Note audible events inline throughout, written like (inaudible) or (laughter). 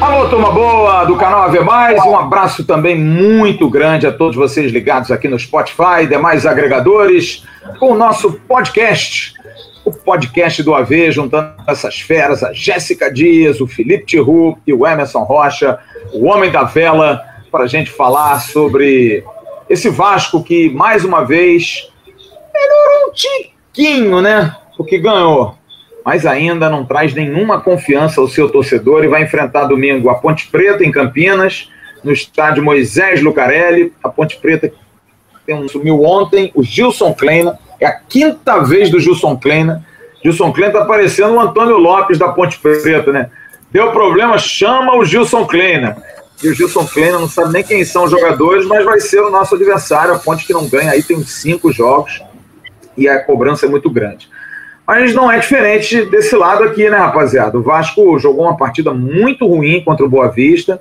Alô, turma boa do canal AV Mais, um abraço também muito grande a todos vocês ligados aqui no Spotify e demais agregadores com o nosso podcast, o podcast do AV, juntando essas feras, a Jéssica Dias, o Felipe Tiru e o Emerson Rocha, o Homem da Vela, para a gente falar sobre esse Vasco que, mais uma vez, melhorou um tiquinho, né? Porque ganhou mas ainda não traz nenhuma confiança ao seu torcedor e vai enfrentar domingo a Ponte Preta em Campinas, no estádio Moisés Lucarelli. A Ponte Preta tem um, sumiu ontem, o Gilson Kleina, é a quinta vez do Gilson Kleina. Gilson Kleina está parecendo o Antônio Lopes da Ponte Preta, né? Deu problema, chama o Gilson Kleina. E o Gilson Kleina não sabe nem quem são os jogadores, mas vai ser o nosso adversário. A Ponte que não ganha aí tem cinco jogos e a cobrança é muito grande. Mas não é diferente desse lado aqui, né, rapaziada? O Vasco jogou uma partida muito ruim contra o Boa Vista,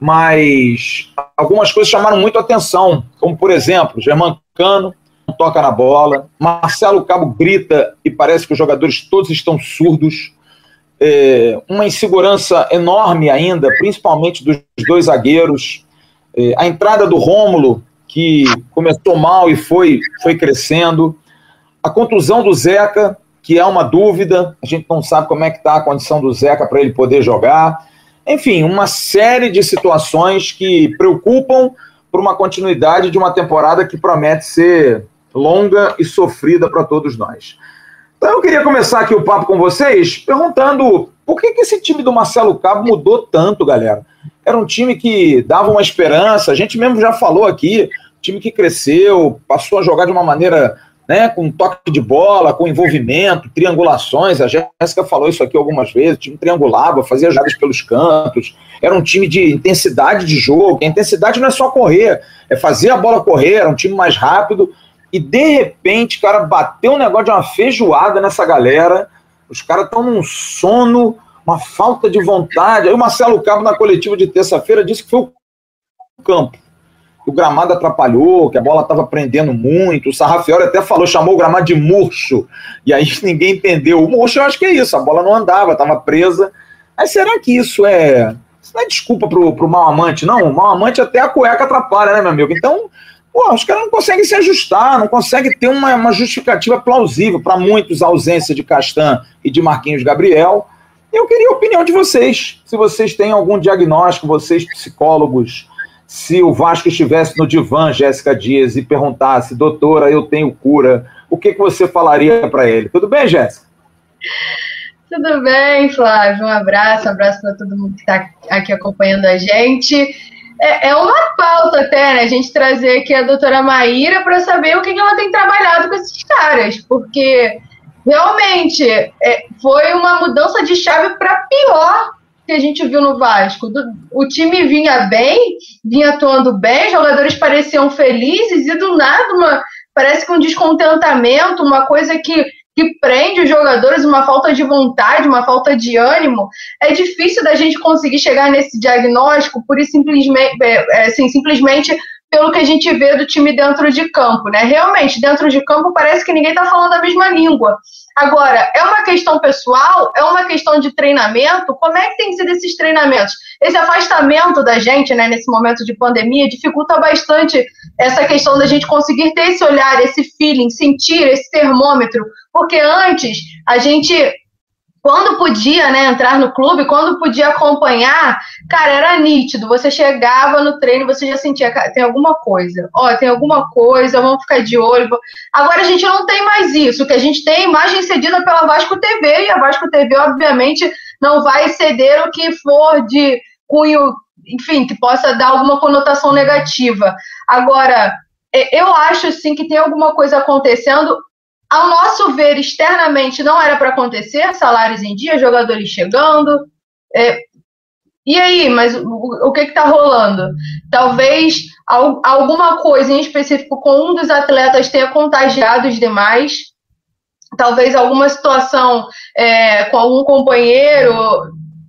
mas algumas coisas chamaram muito atenção, como por exemplo, Germán Cano toca na bola, Marcelo Cabo grita e parece que os jogadores todos estão surdos. É, uma insegurança enorme ainda, principalmente dos dois zagueiros. É, a entrada do Rômulo, que começou mal e foi, foi crescendo. A contusão do Zeca, que é uma dúvida, a gente não sabe como é que está a condição do Zeca para ele poder jogar. Enfim, uma série de situações que preocupam por uma continuidade de uma temporada que promete ser longa e sofrida para todos nós. Então eu queria começar aqui o papo com vocês perguntando por que, que esse time do Marcelo Cabo mudou tanto, galera? Era um time que dava uma esperança, a gente mesmo já falou aqui, time que cresceu, passou a jogar de uma maneira né, com toque de bola, com envolvimento, triangulações. A Jéssica falou isso aqui algumas vezes. O time triangulava, fazia jogadas pelos cantos. Era um time de intensidade de jogo. A intensidade não é só correr, é fazer a bola correr. Era um time mais rápido. E de repente, cara, bateu um negócio de uma feijoada nessa galera. Os caras estão num sono, uma falta de vontade. Aí o Marcelo Cabo, na coletiva de terça-feira, disse que foi o campo o gramado atrapalhou, que a bola estava prendendo muito. O Sarrafiori até falou, chamou o gramado de murcho. E aí (laughs) ninguém entendeu. O murcho eu acho que é isso, a bola não andava, estava presa. Mas será que isso é. Isso não é desculpa pro, pro mal amante, não? O mal amante até a cueca atrapalha, né, meu amigo? Então, pô, os caras não conseguem se ajustar, não conseguem ter uma, uma justificativa plausível para muitos a ausência de Castan e de Marquinhos Gabriel. Eu queria a opinião de vocês. Se vocês têm algum diagnóstico, vocês psicólogos se o Vasco estivesse no divã, Jéssica Dias, e perguntasse, doutora, eu tenho cura, o que, que você falaria para ele? Tudo bem, Jéssica? Tudo bem, Flávio. Um abraço, um abraço para todo mundo que está aqui acompanhando a gente. É, é, uma pauta até, né? A gente trazer aqui a doutora Maíra para saber o que, que ela tem trabalhado com esses caras, porque realmente é, foi uma mudança de chave para pior que a gente viu no Vasco. O time vinha bem, vinha atuando bem, jogadores pareciam felizes e do nada uma, parece que um descontentamento, uma coisa que, que prende os jogadores, uma falta de vontade, uma falta de ânimo. É difícil da gente conseguir chegar nesse diagnóstico por simplesmente, é, é, assim, simplesmente pelo que a gente vê do time dentro de campo, né? Realmente, dentro de campo parece que ninguém está falando a mesma língua. Agora, é uma questão pessoal? É uma questão de treinamento? Como é que tem sido esses treinamentos? Esse afastamento da gente, né, nesse momento de pandemia, dificulta bastante essa questão da gente conseguir ter esse olhar, esse feeling, sentir esse termômetro. Porque antes, a gente quando podia né, entrar no clube, quando podia acompanhar, cara, era nítido. Você chegava no treino, você já sentia, tem alguma coisa. Ó, tem alguma coisa, vamos ficar de olho. Agora a gente não tem mais isso. Que a gente tem é imagem cedida pela Vasco TV, e a Vasco TV, obviamente, não vai ceder o que for de cunho, enfim, que possa dar alguma conotação negativa. Agora, eu acho sim que tem alguma coisa acontecendo ao nosso ver, externamente não era para acontecer, salários em dia, jogadores chegando. É, e aí, mas o, o que está rolando? Talvez alguma coisa em específico com um dos atletas tenha contagiado os demais. Talvez alguma situação é, com algum companheiro.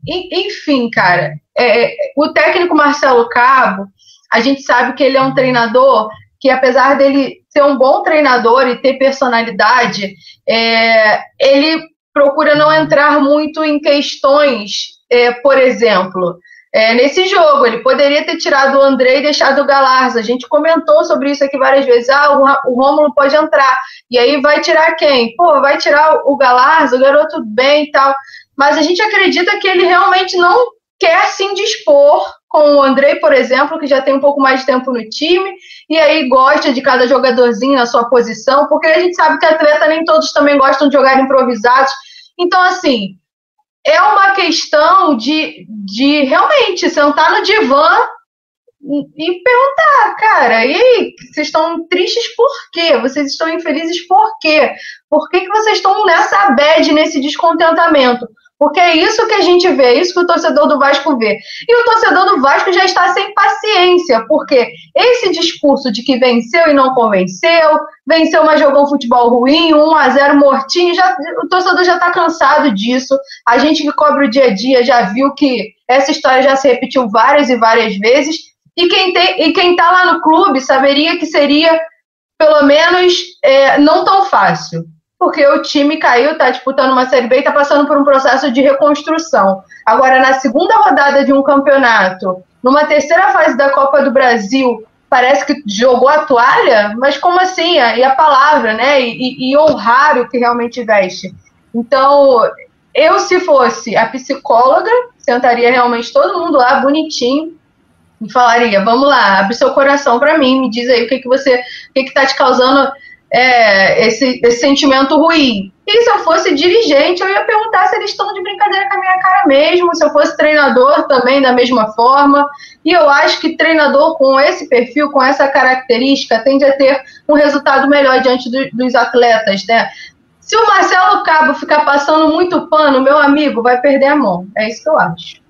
Enfim, cara. É, o técnico Marcelo Cabo, a gente sabe que ele é um treinador que apesar dele ser um bom treinador e ter personalidade, é, ele procura não entrar muito em questões, é, por exemplo, é, nesse jogo. Ele poderia ter tirado o André e deixado o Galarza. A gente comentou sobre isso aqui várias vezes. Ah, o, o Rômulo pode entrar. E aí vai tirar quem? Pô, vai tirar o Galarza, o garoto bem e tal. Mas a gente acredita que ele realmente não quer se indispor com o Andrei, por exemplo, que já tem um pouco mais de tempo no time, e aí gosta de cada jogadorzinho na sua posição, porque a gente sabe que atleta nem todos também gostam de jogar improvisados. Então, assim, é uma questão de, de realmente sentar no divã e perguntar, cara, e aí, vocês estão tristes por quê? Vocês estão infelizes por quê? Por que, que vocês estão nessa bad, nesse descontentamento? Porque é isso que a gente vê, é isso que o torcedor do Vasco vê. E o torcedor do Vasco já está sem paciência, porque esse discurso de que venceu e não convenceu, venceu, mas jogou um futebol ruim, 1 a 0 mortinho, já, o torcedor já está cansado disso. A gente que cobre o dia a dia já viu que essa história já se repetiu várias e várias vezes. E quem tem, e quem está lá no clube saberia que seria, pelo menos, é, não tão fácil porque o time caiu, está disputando uma Série B e está passando por um processo de reconstrução. Agora, na segunda rodada de um campeonato, numa terceira fase da Copa do Brasil, parece que jogou a toalha, mas como assim? E a palavra, né? E, e honrar o que realmente veste. Então, eu, se fosse a psicóloga, sentaria realmente todo mundo lá, bonitinho, e falaria: vamos lá, abre seu coração para mim, me diz aí o que, que você, o que, que tá te causando é, esse, esse sentimento ruim. E se eu fosse dirigente, eu ia perguntar se eles estão de brincadeira com a minha cara mesmo, se eu fosse treinador também da mesma forma. E eu acho que treinador com esse perfil, com essa característica, tende a ter um resultado melhor diante do, dos atletas, né? Se o Marcelo Cabo ficar passando muito pano, meu amigo, vai perder a mão. É isso que eu acho.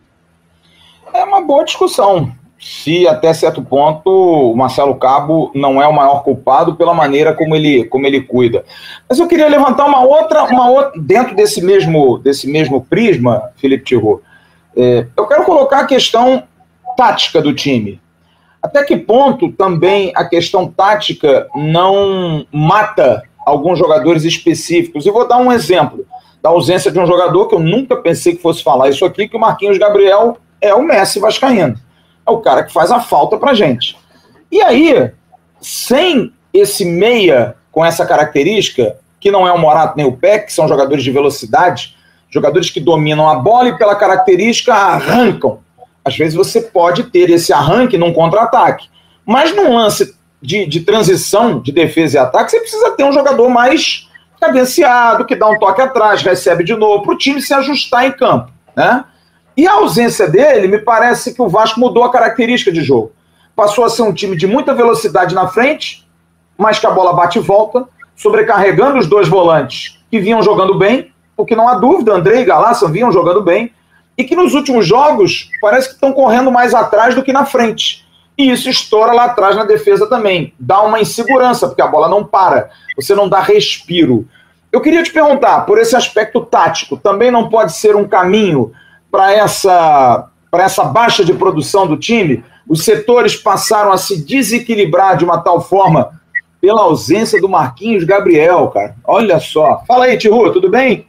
É uma boa discussão se até certo ponto o Marcelo Cabo não é o maior culpado pela maneira como ele, como ele cuida. Mas eu queria levantar uma outra, uma outra dentro desse mesmo, desse mesmo prisma, Felipe Tirou. É, eu quero colocar a questão tática do time. Até que ponto também a questão tática não mata alguns jogadores específicos? E vou dar um exemplo da ausência de um jogador que eu nunca pensei que fosse falar isso aqui, que o Marquinhos Gabriel é o Messi vascaíno é o cara que faz a falta pra gente. E aí, sem esse meia com essa característica, que não é o Morato nem o Peck, que são jogadores de velocidade, jogadores que dominam a bola e pela característica arrancam. Às vezes você pode ter esse arranque num contra-ataque, mas num lance de, de transição de defesa e ataque, você precisa ter um jogador mais cadenciado, que dá um toque atrás, recebe de novo, para o time se ajustar em campo. Né? E a ausência dele, me parece que o Vasco mudou a característica de jogo. Passou a ser um time de muita velocidade na frente, mas que a bola bate e volta, sobrecarregando os dois volantes que vinham jogando bem, porque não há dúvida, André e Galassan vinham jogando bem, e que nos últimos jogos parece que estão correndo mais atrás do que na frente. E isso estoura lá atrás na defesa também. Dá uma insegurança, porque a bola não para, você não dá respiro. Eu queria te perguntar, por esse aspecto tático, também não pode ser um caminho para essa, essa baixa de produção do time, os setores passaram a se desequilibrar de uma tal forma pela ausência do Marquinhos Gabriel, cara. Olha só. Fala aí, Tiru, tudo bem?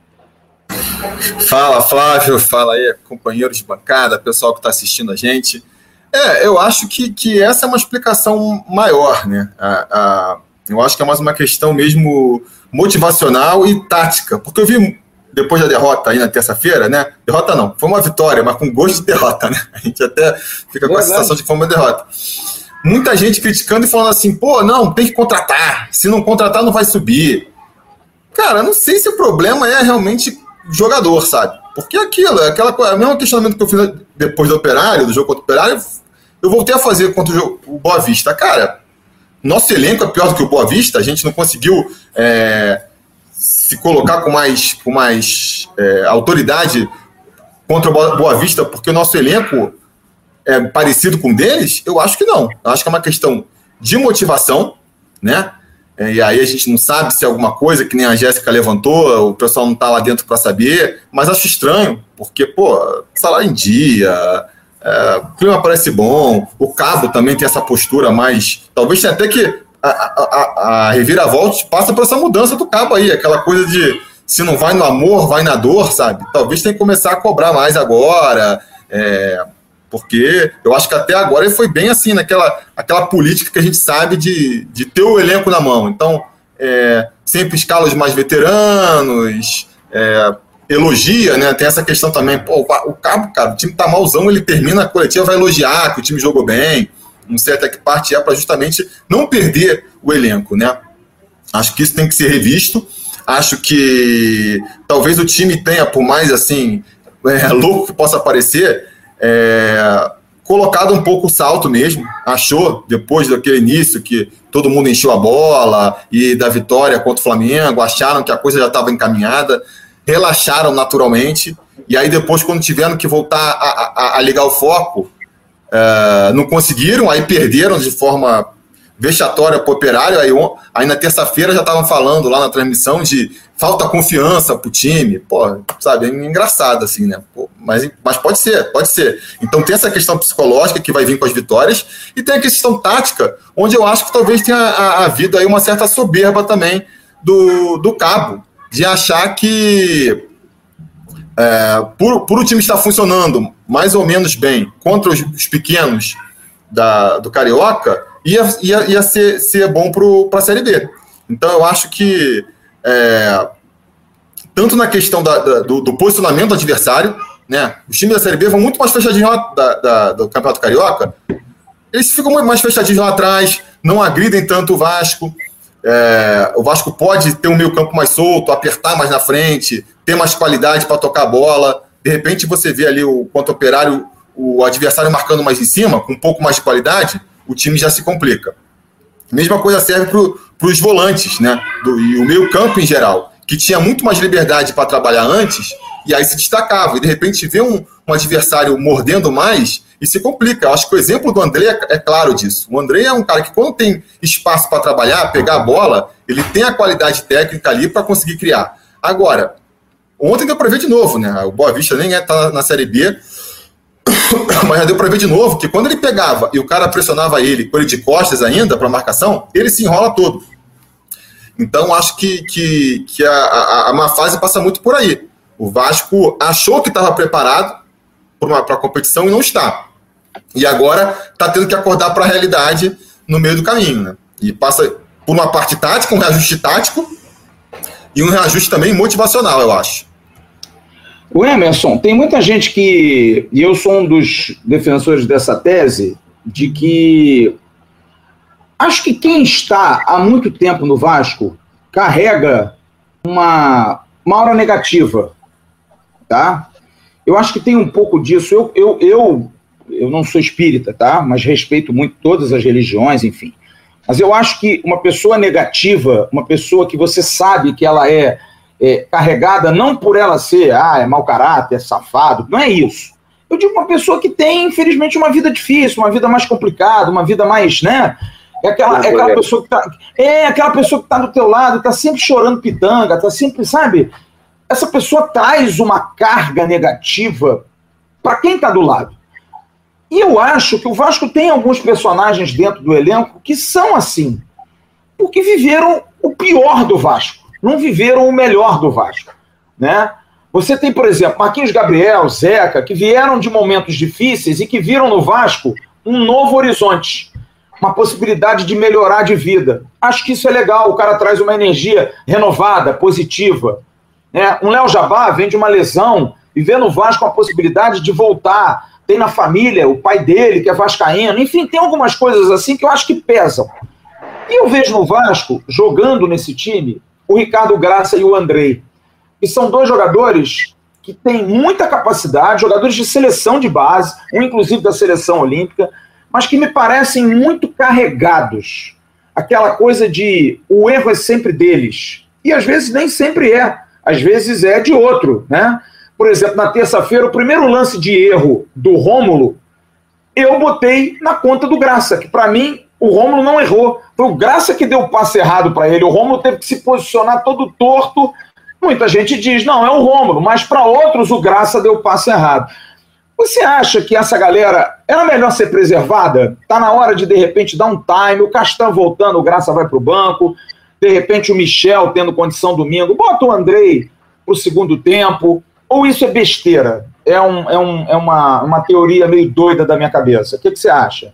Fala, Flávio. Fala aí, companheiros de bancada, pessoal que está assistindo a gente. É, eu acho que, que essa é uma explicação maior, né? A, a, eu acho que é mais uma questão mesmo motivacional e tática, porque eu vi depois da derrota aí na terça-feira, né? Derrota não, foi uma vitória, mas com gosto de derrota, né? A gente até fica com a sensação de que foi uma derrota. Muita gente criticando e falando assim, pô, não, tem que contratar. Se não contratar, não vai subir. Cara, não sei se o problema é realmente jogador, sabe? Porque aquilo, aquela coisa, o mesmo questionamento que eu fiz depois do Operário, do jogo contra o Operário, eu voltei a fazer contra o, o Boa Vista. Cara, nosso elenco é pior do que o Boa Vista, a gente não conseguiu é, se colocar com mais, com mais é, autoridade contra o Boa Vista, porque o nosso elenco é parecido com o deles? Eu acho que não. Eu acho que é uma questão de motivação, né? É, e aí a gente não sabe se é alguma coisa que nem a Jéssica levantou, o pessoal não está lá dentro para saber, mas acho estranho, porque, pô, salário em dia, é, o clima parece bom, o Cabo também tem essa postura mais. Talvez tenha até que a, a, a reviravolta passa por essa mudança do cabo aí, aquela coisa de se não vai no amor, vai na dor, sabe? Talvez tenha que começar a cobrar mais agora, é, porque eu acho que até agora ele foi bem assim, naquela aquela política que a gente sabe de, de ter o elenco na mão. Então, é, sempre escala os mais veteranos, é, elogia, né? Tem essa questão também, pô, o cabo, cara, o time tá malzão, ele termina a coletiva, vai elogiar que o time jogou bem. Não sei até que parte é para justamente não perder o elenco, né? Acho que isso tem que ser revisto. Acho que talvez o time tenha, por mais assim, é, (laughs) louco que possa parecer, é, colocado um pouco o salto mesmo. Achou, depois daquele início que todo mundo encheu a bola e da vitória contra o Flamengo, acharam que a coisa já estava encaminhada, relaxaram naturalmente. E aí, depois, quando tiveram que voltar a, a, a ligar o foco, é, não conseguiram, aí perderam de forma vexatória para o operário. Aí, aí na terça-feira já estavam falando lá na transmissão de falta confiança para o time. Pô, sabe, é engraçado assim, né? Pô, mas, mas pode ser, pode ser. Então tem essa questão psicológica que vai vir com as vitórias e tem a questão tática, onde eu acho que talvez tenha havido aí uma certa soberba também do, do cabo, de achar que é, por, por o time estar funcionando mais ou menos bem contra os, os pequenos da, do Carioca, ia, ia, ia ser, ser bom para a Série B. Então eu acho que é, tanto na questão da, da, do, do, posicionamento do adversário, né? Os times da Série B vão muito mais fechadinhos da, do Campeonato Carioca. Eles ficam mais fechadinhos lá atrás, não agridem tanto o Vasco. É, o Vasco pode ter um meio campo mais solto, apertar mais na frente, ter mais qualidade para tocar a bola. De repente você vê ali o quanto operário, o adversário marcando mais em cima, com um pouco mais de qualidade o time já se complica. Mesma coisa serve para os volantes, né? Do, e o meio campo em geral, que tinha muito mais liberdade para trabalhar antes, e aí se destacava. E de repente vê um, um adversário mordendo mais e se complica. Eu acho que o exemplo do André é, é claro disso. O André é um cara que, quando tem espaço para trabalhar, pegar a bola, ele tem a qualidade técnica ali para conseguir criar. Agora, ontem deu para ver de novo, né? O Boa Vista nem está é, na Série B, (coughs) mas já deu para ver de novo que quando ele pegava e o cara pressionava ele, com ele de costas ainda para marcação, ele se enrola todo. Então acho que, que, que a, a, a má fase passa muito por aí. O Vasco achou que estava preparado para a competição e não está. E agora está tendo que acordar para a realidade no meio do caminho. Né? E passa por uma parte tática, um reajuste tático e um reajuste também motivacional, eu acho. O Emerson, tem muita gente que, e eu sou um dos defensores dessa tese, de que acho que quem está há muito tempo no Vasco carrega uma, uma aura negativa, tá? Eu acho que tem um pouco disso. Eu, eu, eu, eu não sou espírita, tá? Mas respeito muito todas as religiões, enfim. Mas eu acho que uma pessoa negativa, uma pessoa que você sabe que ela é é, carregada não por ela ser, ah, é mau caráter, é safado, não é isso. Eu digo uma pessoa que tem, infelizmente, uma vida difícil, uma vida mais complicada, uma vida mais, né? É aquela, é aquela pessoa que tá. É aquela pessoa que tá do teu lado, tá sempre chorando pitanga, tá sempre, sabe? Essa pessoa traz uma carga negativa para quem tá do lado. E eu acho que o Vasco tem alguns personagens dentro do elenco que são assim, porque viveram o pior do Vasco não viveram o melhor do Vasco, né? Você tem, por exemplo, Marquinhos Gabriel, Zeca, que vieram de momentos difíceis e que viram no Vasco um novo horizonte, uma possibilidade de melhorar de vida. Acho que isso é legal, o cara traz uma energia renovada, positiva. Né? Um Léo Jabá vem de uma lesão e vê no Vasco a possibilidade de voltar. Tem na família o pai dele, que é vascaíno. Enfim, tem algumas coisas assim que eu acho que pesam. E eu vejo no Vasco, jogando nesse time, o Ricardo Graça e o Andrei. E são dois jogadores que têm muita capacidade, jogadores de seleção de base, um inclusive da seleção olímpica, mas que me parecem muito carregados. Aquela coisa de o erro é sempre deles. E às vezes nem sempre é. Às vezes é de outro, né? Por exemplo, na terça-feira, o primeiro lance de erro do Rômulo, eu botei na conta do Graça, que para mim o Romulo não errou. Foi o Graça que deu o passe errado para ele. O Romulo teve que se posicionar todo torto. Muita gente diz, não, é o Romulo, mas para outros o Graça deu o passe errado. Você acha que essa galera era melhor ser preservada? Tá na hora de, de repente, dar um time, o Castan voltando, o Graça vai para o banco, de repente o Michel tendo condição domingo, bota o Andrei para o segundo tempo, ou isso é besteira? É, um, é, um, é uma, uma teoria meio doida da minha cabeça. O que, que você acha?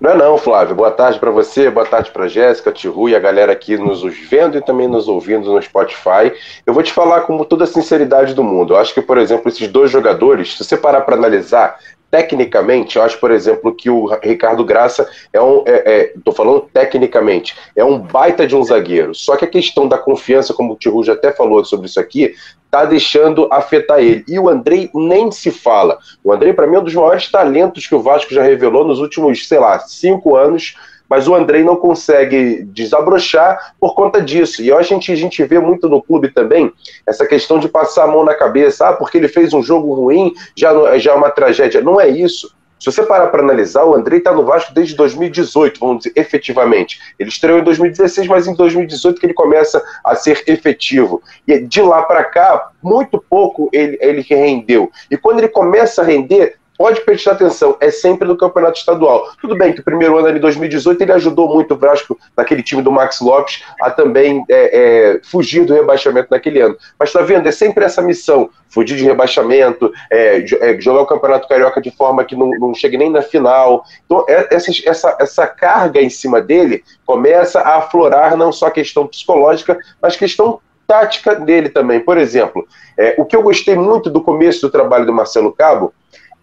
Não é não, Flávio. Boa tarde para você, boa tarde para Jéssica, Tiru e a galera aqui nos vendo e também nos ouvindo no Spotify. Eu vou te falar com toda a sinceridade do mundo. Eu acho que, por exemplo, esses dois jogadores, se você parar para analisar, tecnicamente, eu acho, por exemplo, que o Ricardo Graça é um. Estou é, é, falando tecnicamente, é um baita de um zagueiro. Só que a questão da confiança, como o Tiru já até falou sobre isso aqui, tá deixando afetar ele. E o Andrei nem se fala. O Andrei, para mim, é um dos maiores talentos que o Vasco já revelou nos últimos, sei lá, cinco anos mas o Andrei não consegue desabrochar por conta disso. E a gente, a gente vê muito no clube também essa questão de passar a mão na cabeça, ah, porque ele fez um jogo ruim, já, já é uma tragédia. Não é isso. Se você parar para analisar, o Andrei está no Vasco desde 2018, vamos dizer, efetivamente. Ele estreou em 2016, mas em 2018 que ele começa a ser efetivo. E de lá para cá, muito pouco ele, ele rendeu. E quando ele começa a render, pode prestar atenção, é sempre no campeonato estadual. Tudo bem que o primeiro ano ali, 2018, ele ajudou muito o Vasco, naquele time do Max Lopes, a também é, é, fugir do rebaixamento naquele ano. Mas tá vendo, é sempre essa missão: fugir de rebaixamento, é, é jogar o Campeonato Carioca de forma que não, não chegue nem na final. Então, é, essa, essa, essa carga em cima dele começa a aflorar não só a questão psicológica, mas questão tática dele também. Por exemplo, é, o que eu gostei muito do começo do trabalho do Marcelo Cabo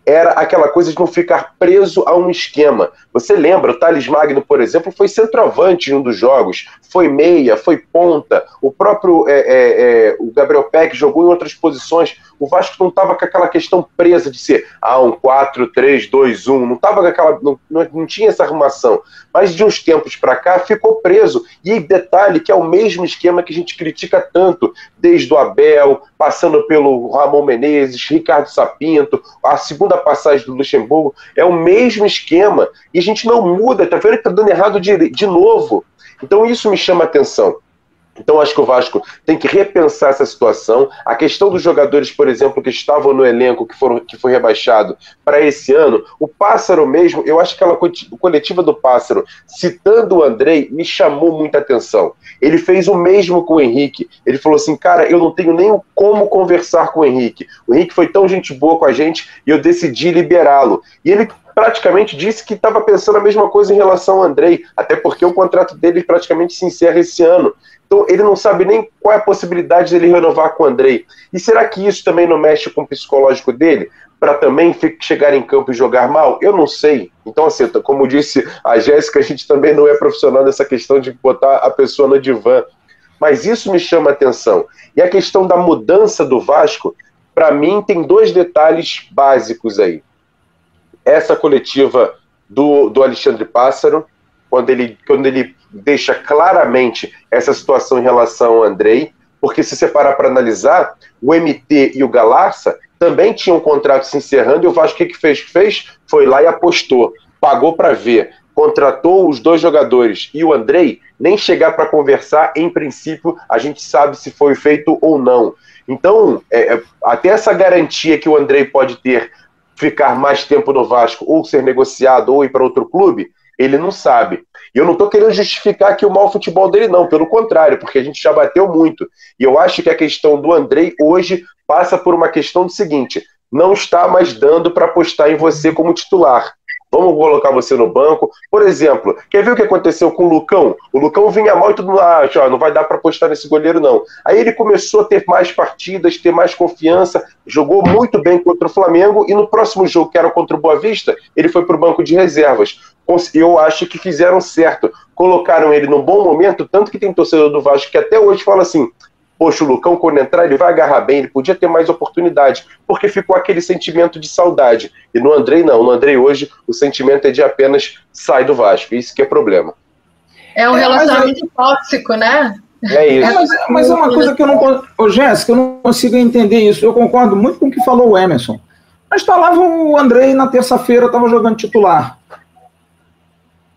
era aquela coisa de não ficar preso a um esquema. Você lembra, o Thales Magno, por exemplo, foi centroavante em um dos jogos, foi meia, foi ponta, o próprio é, é, é, o Gabriel Peck jogou em outras posições. O Vasco não estava com aquela questão presa de ser ah, um 4, 3, 2, 1, não tava com aquela. Não, não tinha essa arrumação. Mas de uns tempos para cá ficou preso. E detalhe que é o mesmo esquema que a gente critica tanto, desde o Abel, passando pelo Ramon Menezes, Ricardo Sapinto, a segunda passagem do Luxemburgo, é o mesmo esquema. E a gente não muda, tá vendo que tá dando errado de, de novo. Então isso me chama atenção. Então, acho que o Vasco tem que repensar essa situação. A questão dos jogadores, por exemplo, que estavam no elenco, que, foram, que foi rebaixado para esse ano, o Pássaro mesmo, eu acho que aquela coletiva do Pássaro, citando o Andrei, me chamou muita atenção. Ele fez o mesmo com o Henrique. Ele falou assim: cara, eu não tenho nem como conversar com o Henrique. O Henrique foi tão gente boa com a gente e eu decidi liberá-lo. E ele praticamente disse que estava pensando a mesma coisa em relação ao Andrei, até porque o contrato dele praticamente se encerra esse ano. Então ele não sabe nem qual é a possibilidade dele renovar com o Andrei. E será que isso também não mexe com o psicológico dele? Para também chegar em campo e jogar mal? Eu não sei. Então, assim, como disse a Jéssica, (laughs) a gente também não é profissional nessa questão de botar a pessoa no divã. Mas isso me chama a atenção. E a questão da mudança do Vasco, para mim, tem dois detalhes básicos aí. Essa coletiva do, do Alexandre Pássaro, quando ele, quando ele deixa claramente essa situação em relação ao Andrei, porque se você parar para analisar, o MT e o Galarça também tinham um contrato se encerrando e o Vasco o que, que fez? Fez? Foi lá e apostou, pagou para ver, contratou os dois jogadores e o Andrei nem chegar para conversar, em princípio, a gente sabe se foi feito ou não. Então, é, é, até essa garantia que o Andrei pode ter ficar mais tempo no Vasco, ou ser negociado, ou ir para outro clube, ele não sabe. E eu não estou querendo justificar aqui o mau futebol dele, não, pelo contrário, porque a gente já bateu muito. E eu acho que a questão do Andrei hoje passa por uma questão do seguinte: não está mais dando para apostar em você como titular. Vamos colocar você no banco. Por exemplo, quer ver o que aconteceu com o Lucão? O Lucão vinha mal e tudo mundo acha, ah, não vai dar para apostar nesse goleiro, não. Aí ele começou a ter mais partidas, ter mais confiança, jogou muito bem contra o Flamengo e no próximo jogo, que era contra o Boa Vista, ele foi para o banco de reservas. Eu acho que fizeram certo. Colocaram ele num bom momento, tanto que tem torcedor do Vasco que até hoje fala assim: poxa, o Lucão, quando entrar, ele vai agarrar bem, ele podia ter mais oportunidade, porque ficou aquele sentimento de saudade. E no Andrei, não. No Andrei, hoje, o sentimento é de apenas sai do Vasco. Isso que é problema. É um é, relacionamento tóxico, né? É isso. É, mas, mas, é uma coisa que eu não. Ô, Jéssica, eu não consigo entender isso. Eu concordo muito com o que falou o Emerson. Mas tá lá o Andrei na terça-feira, estava jogando titular.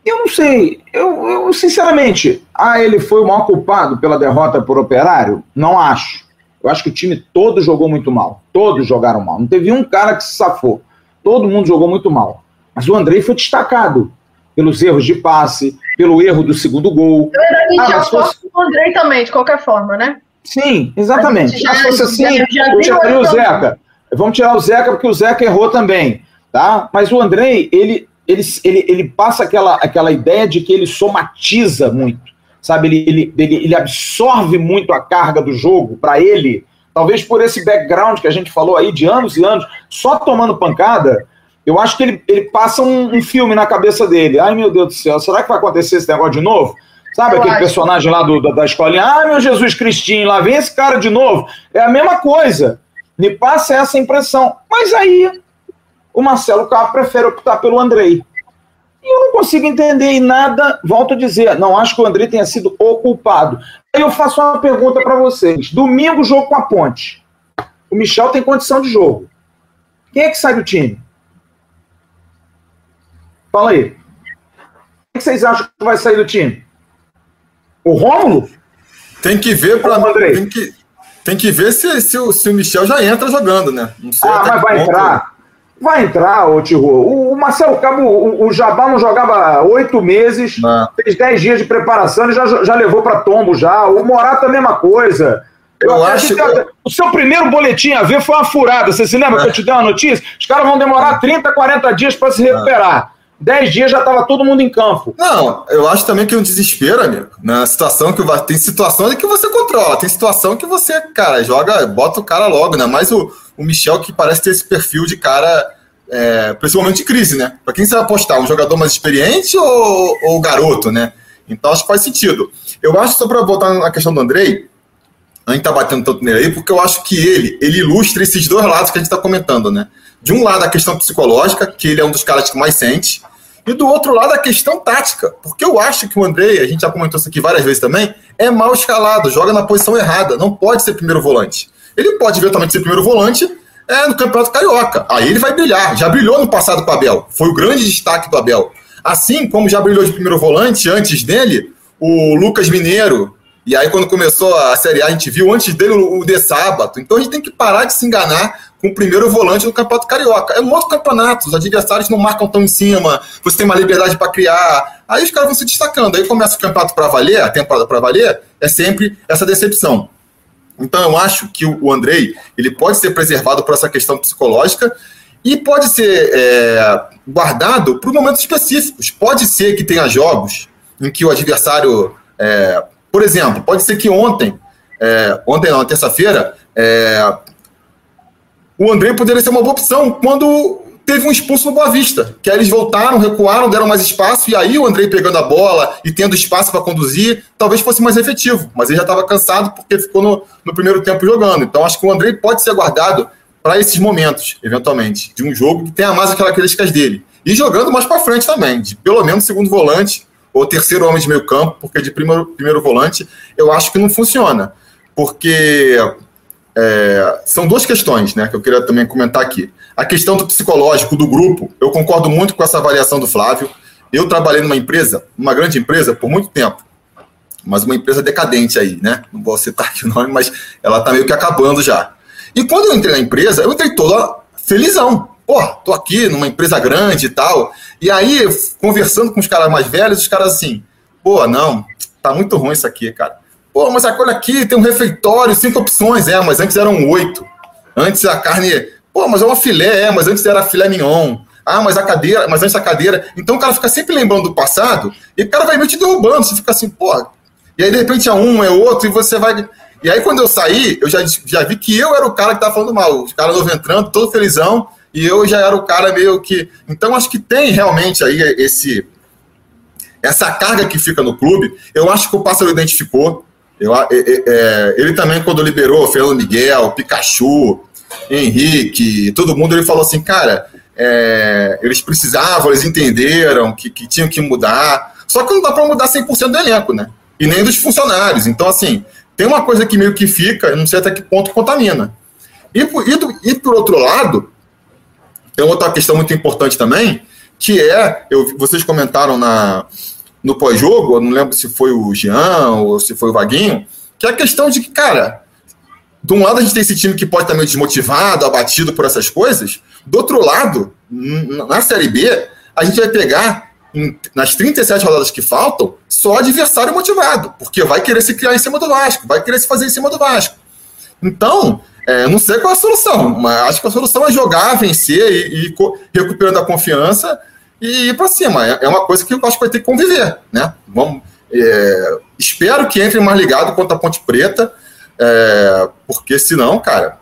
Eu não sei. Eu, eu, sinceramente, ah, ele foi o maior culpado pela derrota por operário? Não acho. Eu acho que o time todo jogou muito mal. Todos jogaram mal. Não teve um cara que se safou. Todo mundo jogou muito mal. Mas o Andrei foi destacado pelos erros de passe, pelo erro do segundo gol. Na verdade, a gente ah, fosse... o Andrei também, de qualquer forma, né? Sim, exatamente. Já, se fosse assim, já, já eu tiraria o Zeca. Vamos tirar o Zeca, porque o Zeca errou também. Tá? Mas o Andrei, ele, ele, ele, ele passa aquela, aquela ideia de que ele somatiza muito sabe? Ele, ele, ele, ele absorve muito a carga do jogo para ele, talvez por esse background que a gente falou aí de anos e anos, só tomando pancada. Eu acho que ele, ele passa um, um filme na cabeça dele. Ai, meu Deus do céu, será que vai acontecer esse negócio de novo? Sabe eu aquele acho. personagem lá do, da, da escolinha? Ah, meu Jesus Cristinho, lá vem esse cara de novo. É a mesma coisa. Me passa essa impressão. Mas aí o Marcelo Carro prefere optar pelo Andrei. E eu não consigo entender em nada, volto a dizer, não acho que o André tenha sido o culpado. Aí eu faço uma pergunta para vocês. Domingo, jogo com a Ponte. O Michel tem condição de jogo. Quem é que sai do time? Fala aí. Quem vocês acham que vai sair do time? O Rômulo? Tem que ver para tem que, tem que ver se, se, o, se o Michel já entra jogando, né? Não sei ah, mas vai entrar. Vai entrar, ô Tirô. O Marcelo Cabo, o, o Jabá não jogava oito meses, não. fez dez dias de preparação e já, já levou para tombo já. O Morato a mesma coisa. Eu, eu acho que... O seu primeiro boletim a ver foi uma furada. Você se lembra é. que eu te dei uma notícia? Os caras vão demorar 30, 40 dias para se recuperar. Dez dias já estava todo mundo em campo. Não, eu acho também que é um desespero, amigo. Na situação que tem situações que você controla, tem situação que você, cara, joga, bota o cara logo, né? Mas o, o Michel que parece ter esse perfil de cara, é, principalmente de crise, né? Para quem você vai apostar, um jogador mais experiente ou, ou garoto, né? Então acho que faz sentido. Eu acho, só para voltar na questão do Andrei, a gente tá batendo tanto nele aí, porque eu acho que ele, ele ilustra esses dois lados que a gente está comentando, né? De um lado, a questão psicológica, que ele é um dos caras que mais sente, e do outro lado, a questão tática, porque eu acho que o André, a gente já comentou isso aqui várias vezes também, é mal escalado, joga na posição errada, não pode ser primeiro volante. Ele pode eventualmente ser primeiro volante é, no Campeonato Carioca, aí ele vai brilhar. Já brilhou no passado com o Abel, foi o grande destaque do Abel. Assim como já brilhou de primeiro volante antes dele, o Lucas Mineiro, e aí, quando começou a Série A, a gente viu antes dele o De Sábato. Então a gente tem que parar de se enganar com o primeiro volante no Campeonato Carioca. É um outro campeonato, os adversários não marcam tão em cima, você tem uma liberdade para criar. Aí os caras vão se destacando. Aí começa o campeonato para valer, a temporada para valer, é sempre essa decepção. Então eu acho que o Andrei ele pode ser preservado por essa questão psicológica e pode ser é, guardado por momentos específicos. Pode ser que tenha jogos em que o adversário é, por exemplo, pode ser que ontem, é, ontem não, terça-feira, é, o André poderia ser uma boa opção quando teve um expulso no Boa Vista, que aí eles voltaram, recuaram, deram mais espaço, e aí o André pegando a bola e tendo espaço para conduzir, talvez fosse mais efetivo, mas ele já estava cansado porque ficou no, no, primeiro tempo jogando. Então acho que o André pode ser guardado para esses momentos, eventualmente, de um jogo que tenha mais aquelas características dele. E jogando mais para frente também, de pelo menos segundo volante, ou terceiro homem de meio campo, porque de primeiro, primeiro volante eu acho que não funciona. Porque é, são duas questões né, que eu queria também comentar aqui. A questão do psicológico do grupo, eu concordo muito com essa avaliação do Flávio. Eu trabalhei numa empresa, uma grande empresa, por muito tempo, mas uma empresa decadente aí, né? Não vou citar aqui o nome, mas ela está meio que acabando já. E quando eu entrei na empresa, eu entrei toda felizão. Pô, tô aqui numa empresa grande e tal. E aí, conversando com os caras mais velhos, os caras assim, pô, não, tá muito ruim isso aqui, cara. Pô, mas olha aqui, tem um refeitório, cinco opções. É, mas antes eram oito. Antes a carne. Pô, mas é uma filé, é, mas antes era filé mignon. Ah, mas a cadeira, mas antes a cadeira. Então o cara fica sempre lembrando do passado e o cara vai meio te derrubando. Você fica assim, pô. E aí de repente é um, é outro, e você vai. E aí quando eu saí, eu já, já vi que eu era o cara que tava falando mal. Os caras novo entrando, todo felizão e eu já era o cara meio que. Então, acho que tem realmente aí esse essa carga que fica no clube. Eu acho que o Pássaro identificou. Eu, é, ele também, quando liberou Fernando Miguel, Pikachu, Henrique, todo mundo, ele falou assim, cara, é, eles precisavam, eles entenderam que, que tinham que mudar. Só que não dá para mudar 100% do elenco, né? E nem dos funcionários. Então, assim, tem uma coisa que meio que fica, não sei até que ponto contamina. E, e, do, e por outro lado, tem outra questão muito importante também, que é, eu, vocês comentaram na, no pós-jogo, eu não lembro se foi o Jean ou se foi o Vaguinho, que é a questão de que, cara, de um lado a gente tem esse time que pode estar meio desmotivado, abatido por essas coisas. Do outro lado, na Série B, a gente vai pegar nas 37 rodadas que faltam, só adversário motivado, porque vai querer se criar em cima do Vasco, vai querer se fazer em cima do Vasco. Então, é, não sei qual é a solução, mas acho que a solução é jogar, vencer e, e recuperando a confiança e ir para cima. É, é, uma coisa que eu acho que vai ter que conviver, né? Vamos, é, espero que entre mais ligado contra a Ponte Preta, é, porque senão, cara,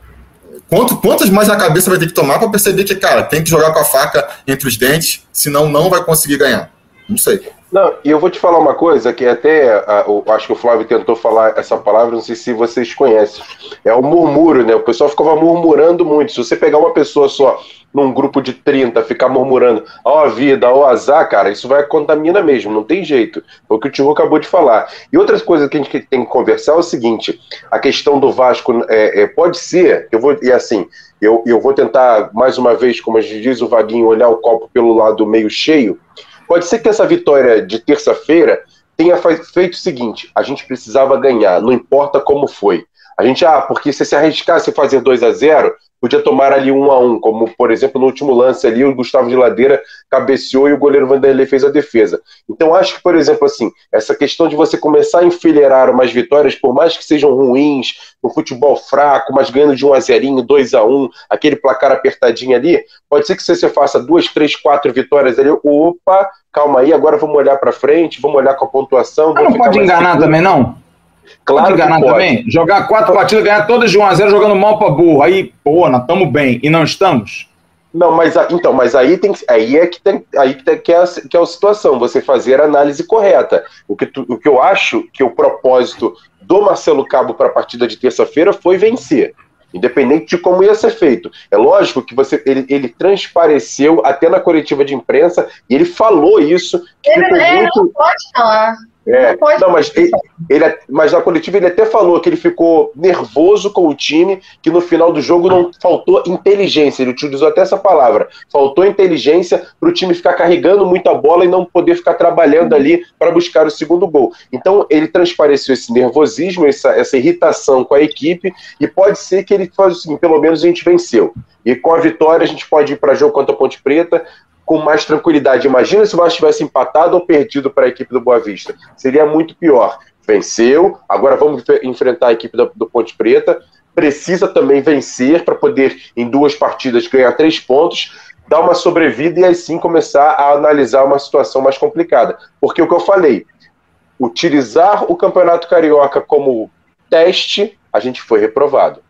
quanto, quantas mais na cabeça vai ter que tomar para perceber que, cara, tem que jogar com a faca entre os dentes, senão não vai conseguir ganhar. Não sei. Não, e eu vou te falar uma coisa que até acho que o Flávio tentou falar essa palavra, não sei se vocês conhecem. É o murmúrio, né? O pessoal ficava murmurando muito. Se você pegar uma pessoa só num grupo de 30, ficar murmurando, ó oh, vida, ó oh, azar, cara, isso vai contamina mesmo, não tem jeito. Foi o que o Tio acabou de falar. E outras coisas que a gente tem que conversar é o seguinte: a questão do Vasco é, é, pode ser, eu vou, e assim, eu, eu vou tentar, mais uma vez, como diz o Vaguinho, olhar o copo pelo lado meio cheio. Pode ser que essa vitória de terça-feira tenha feito o seguinte: a gente precisava ganhar, não importa como foi. A gente, ah, porque se se arriscasse fazer 2 a 0 podia tomar ali um a um, como por exemplo no último lance ali, o Gustavo de Ladeira cabeceou e o goleiro Vanderlei fez a defesa. Então acho que, por exemplo, assim, essa questão de você começar a enfileirar umas vitórias, por mais que sejam ruins, no futebol fraco, mas ganhando de 1 a 0 2 a 1 aquele placar apertadinho ali, pode ser que você faça duas, três, quatro vitórias ali, opa, calma aí, agora vamos olhar para frente, vamos olhar com a pontuação. não pode enganar seguro. também, não? Claro pode enganar também. Jogar quatro partidas, ganhar todas de 1 a 0 jogando mal para burro. Aí, pô, nós estamos bem. E não estamos? Não, mas então, mas aí tem aí é que tem aí que, tem, que, é, a, que é a situação, você fazer a análise correta. O que, tu, o que eu acho que o propósito do Marcelo Cabo para a partida de terça-feira foi vencer independente de como ia ser feito. É lógico que você ele, ele transpareceu até na coletiva de imprensa e ele falou isso. Ele, ele muito... não pode falar. É, não, não mas, ele, ele, mas na coletiva ele até falou que ele ficou nervoso com o time, que no final do jogo não faltou inteligência. Ele utilizou até essa palavra. Faltou inteligência para o time ficar carregando muita bola e não poder ficar trabalhando ali para buscar o segundo gol. Então ele transpareceu esse nervosismo, essa, essa irritação com a equipe, e pode ser que ele faz assim: pelo menos a gente venceu. E com a vitória a gente pode ir para jogo contra a Ponte Preta, com mais tranquilidade. Imagina se o Vasco tivesse empatado ou perdido para a equipe do Boa Vista. Seria muito pior. Venceu, agora vamos enfrentar a equipe do, do Ponte Preta. Precisa também vencer para poder, em duas partidas, ganhar três pontos, dar uma sobrevida e aí sim começar a analisar uma situação mais complicada. Porque o que eu falei, utilizar o Campeonato Carioca como teste, a gente foi reprovado.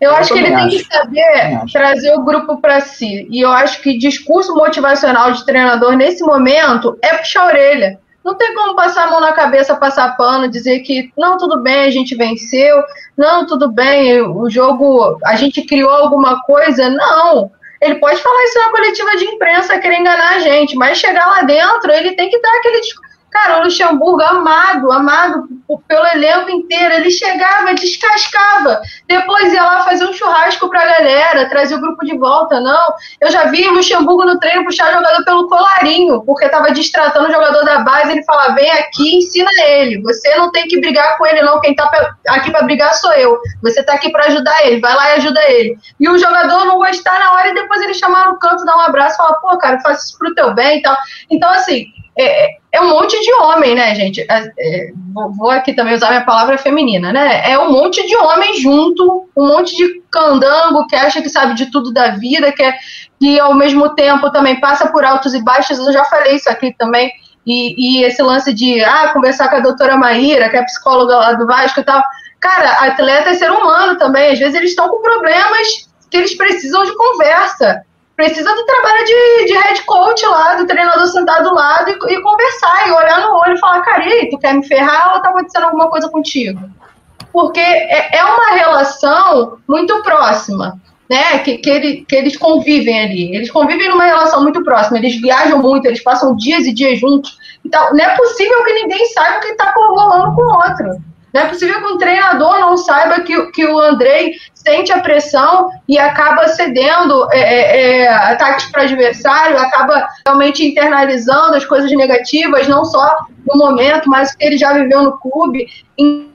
Eu, eu acho que ele acho. tem que saber trazer o grupo para si. E eu acho que discurso motivacional de treinador nesse momento é puxar a orelha. Não tem como passar a mão na cabeça, passar pano, dizer que não, tudo bem, a gente venceu, não, tudo bem, o jogo, a gente criou alguma coisa. Não. Ele pode falar isso na coletiva de imprensa, querer enganar a gente, mas chegar lá dentro, ele tem que dar aquele discurso Cara, o Luxemburgo, amado, amado pelo elenco inteiro, ele chegava, descascava, depois ia lá fazer um churrasco pra galera, trazer o grupo de volta. Não, eu já vi Luxemburgo no treino puxar jogador pelo colarinho, porque tava distratando o jogador da base. Ele fala: vem aqui, ensina ele. Você não tem que brigar com ele, não. Quem tá aqui para brigar sou eu. Você tá aqui para ajudar ele, vai lá e ajuda ele. E o jogador não gostar na hora e depois ele chamar no canto, dar um abraço falar: pô, cara, faz isso pro teu bem e tal. Então, assim é, é, um monte de homem, né, gente? É, é, vou aqui também usar minha palavra feminina, né? É um monte de homem junto, um monte de candango que acha que sabe de tudo da vida, que, é, que ao mesmo tempo também passa por altos e baixos. Eu já falei isso aqui também. E, e esse lance de ah, conversar com a doutora Maíra, que é psicóloga lá do Vasco e tal. Cara, atleta é ser humano também. Às vezes eles estão com problemas que eles precisam de conversa precisa do trabalho de, de head coach lá, do treinador sentado do lado e, e conversar, e olhar no olho e falar, cara, tu quer me ferrar ou tá acontecendo alguma coisa contigo? Porque é, é uma relação muito próxima, né? Que, que, ele, que eles convivem ali. Eles convivem numa relação muito próxima, eles viajam muito, eles passam dias e dias juntos. Então, não é possível que ninguém saiba o que está rolando com o outro. Não é possível que um treinador não saiba que, que o Andrei sente a pressão e acaba cedendo é, é, é ataques para o adversário, acaba realmente internalizando as coisas negativas, não só no momento, mas que ele já viveu no clube. Ih,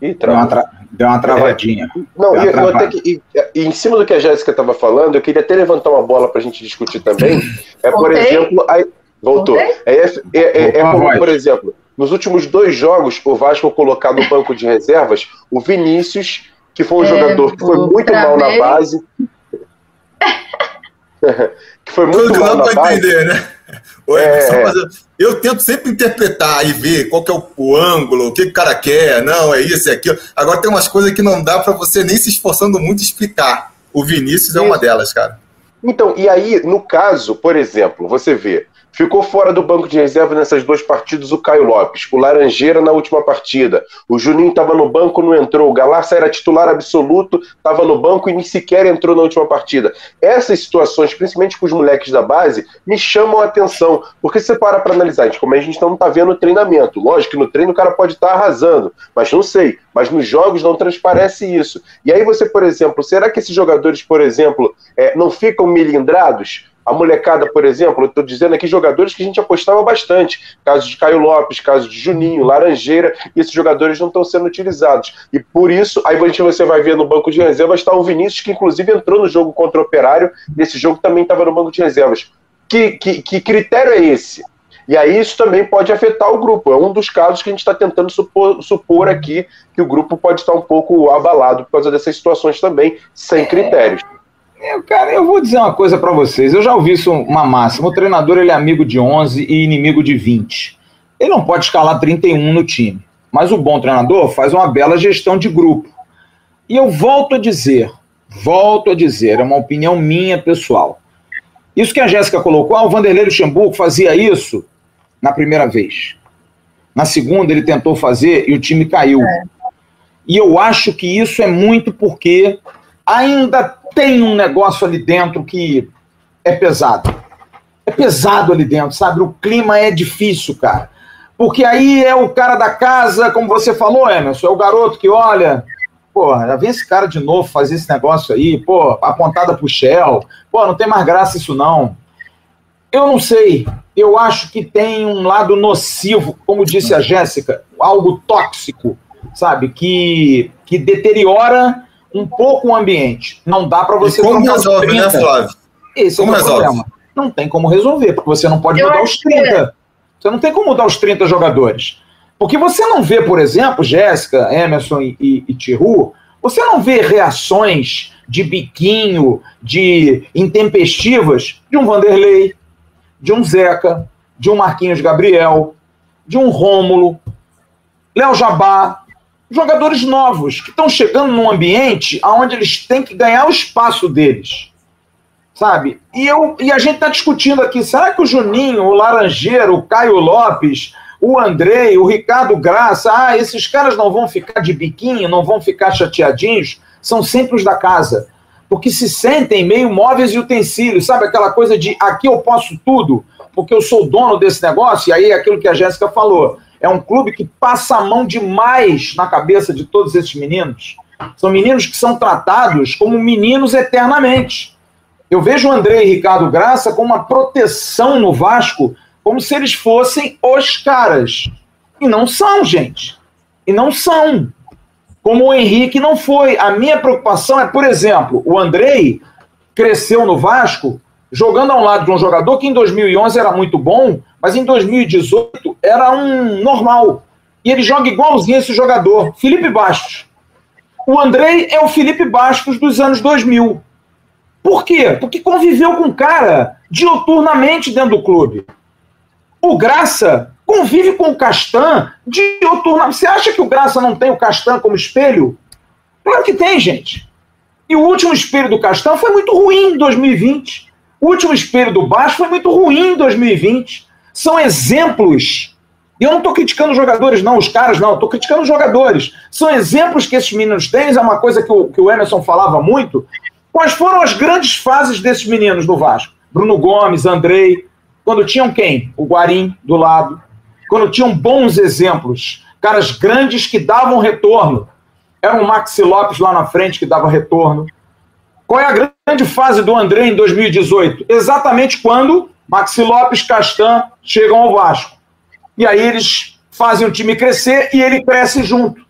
deu, uma tra... deu uma travadinha. É. Não, eu até que, e, e, em cima do que a Jéssica estava falando, eu queria até levantar uma bola para a gente discutir também. É, por exemplo, a... voltou. É, é, é, é como, por exemplo, nos últimos dois jogos, o Vasco colocar no banco de reservas o Vinícius, que foi um é, jogador que foi muito mal na base. (laughs) que foi muito Tudo mal na base. Entender, né? É, eu tento sempre interpretar e ver qual que é o, o, ângulo, o que o cara quer, não, é isso, é aquilo. Agora tem umas coisas que não dá para você nem se esforçando muito explicar. O Vinícius é uma delas, cara. Então, e aí, no caso, por exemplo, você vê, Ficou fora do banco de reserva nessas duas partidas o Caio Lopes, o Laranjeira na última partida. O Juninho estava no banco, não entrou. O Galarça era titular absoluto, estava no banco e nem sequer entrou na última partida. Essas situações, principalmente com os moleques da base, me chamam a atenção. Porque se você para para analisar, como a gente não está vendo o treinamento. Lógico que no treino o cara pode estar tá arrasando, mas não sei. Mas nos jogos não transparece isso. E aí você, por exemplo, será que esses jogadores, por exemplo, é, não ficam melindrados? A molecada, por exemplo, eu estou dizendo aqui jogadores que a gente apostava bastante. Caso de Caio Lopes, caso de Juninho, Laranjeira, e esses jogadores não estão sendo utilizados. E por isso, aí você vai ver no banco de reservas, está o Vinícius, que inclusive entrou no jogo contra o Operário, nesse jogo também estava no banco de reservas. Que, que, que critério é esse? E aí isso também pode afetar o grupo. É um dos casos que a gente está tentando supor, supor, aqui que o grupo pode estar um pouco abalado por causa dessas situações também, sem critérios. Eu, cara, eu vou dizer uma coisa para vocês. Eu já ouvi isso uma máxima. O treinador ele é amigo de 11 e inimigo de 20. Ele não pode escalar 31 no time. Mas o bom treinador faz uma bela gestão de grupo. E eu volto a dizer, volto a dizer, é uma opinião minha pessoal. Isso que a Jéssica colocou, ah, o Vanderlei Luxemburgo fazia isso na primeira vez. Na segunda ele tentou fazer e o time caiu. É. E eu acho que isso é muito porque ainda tem um negócio ali dentro que é pesado. É pesado ali dentro, sabe? O clima é difícil, cara. Porque aí é o cara da casa, como você falou, Emerson, é o garoto que olha, pô, já vem esse cara de novo fazer esse negócio aí, pô, apontada pro Shell, pô, não tem mais graça isso não. Eu não sei, eu acho que tem um lado nocivo, como disse a Jéssica, algo tóxico, sabe, que, que deteriora um pouco o ambiente. Não dá para você. E como resolve, né, Flávio? Esse como é o resolve? problema. Não tem como resolver, porque você não pode Eu mudar os 30. É. Você não tem como mudar os 30 jogadores. Porque você não vê, por exemplo, Jéssica, Emerson e, e, e Tihu, você não vê reações de biquinho, de intempestivas de um Vanderlei, de um Zeca, de um Marquinhos Gabriel, de um Rômulo, Léo Jabá, jogadores novos que estão chegando num ambiente onde eles têm que ganhar o espaço deles. Sabe? E, eu, e a gente está discutindo aqui: será que o Juninho, o Laranjeiro, o Caio Lopes, o Andrei, o Ricardo Graça, ah, esses caras não vão ficar de biquinho, não vão ficar chateadinhos? São sempre os da casa. Porque se sentem meio móveis e utensílios, sabe? Aquela coisa de aqui eu posso tudo, porque eu sou dono desse negócio, e aí é aquilo que a Jéssica falou é um clube que passa a mão demais na cabeça de todos esses meninos. São meninos que são tratados como meninos eternamente. Eu vejo o André e Ricardo Graça com uma proteção no Vasco, como se eles fossem os caras. E não são, gente. E não são. Como o Henrique não foi. A minha preocupação é, por exemplo, o Andrei cresceu no Vasco jogando ao lado de um jogador que em 2011 era muito bom, mas em 2018 era um normal. E ele joga igualzinho esse jogador, Felipe Bastos. O Andrei é o Felipe Bastos dos anos 2000. Por quê? Porque conviveu com o cara dioturnamente dentro do clube. O Graça convive com o Castan dioturnamente. Você acha que o Graça não tem o Castan como espelho? Claro que tem, gente. E o último espelho do Castan foi muito ruim em 2020. O último espelho do Bastos foi muito ruim em 2020 são exemplos. E eu não estou criticando os jogadores, não, os caras, não, estou criticando os jogadores. São exemplos que esses meninos têm, é uma coisa que o, que o Emerson falava muito. Quais foram as grandes fases desses meninos no Vasco? Bruno Gomes, Andrei, quando tinham quem? O Guarim do lado. Quando tinham bons exemplos, caras grandes que davam retorno. Era o Maxi Lopes lá na frente que dava retorno. Qual é a grande fase do André em 2018? Exatamente quando Maxi Lopes, Castan chegam ao Vasco. E aí eles fazem o time crescer e ele cresce junto.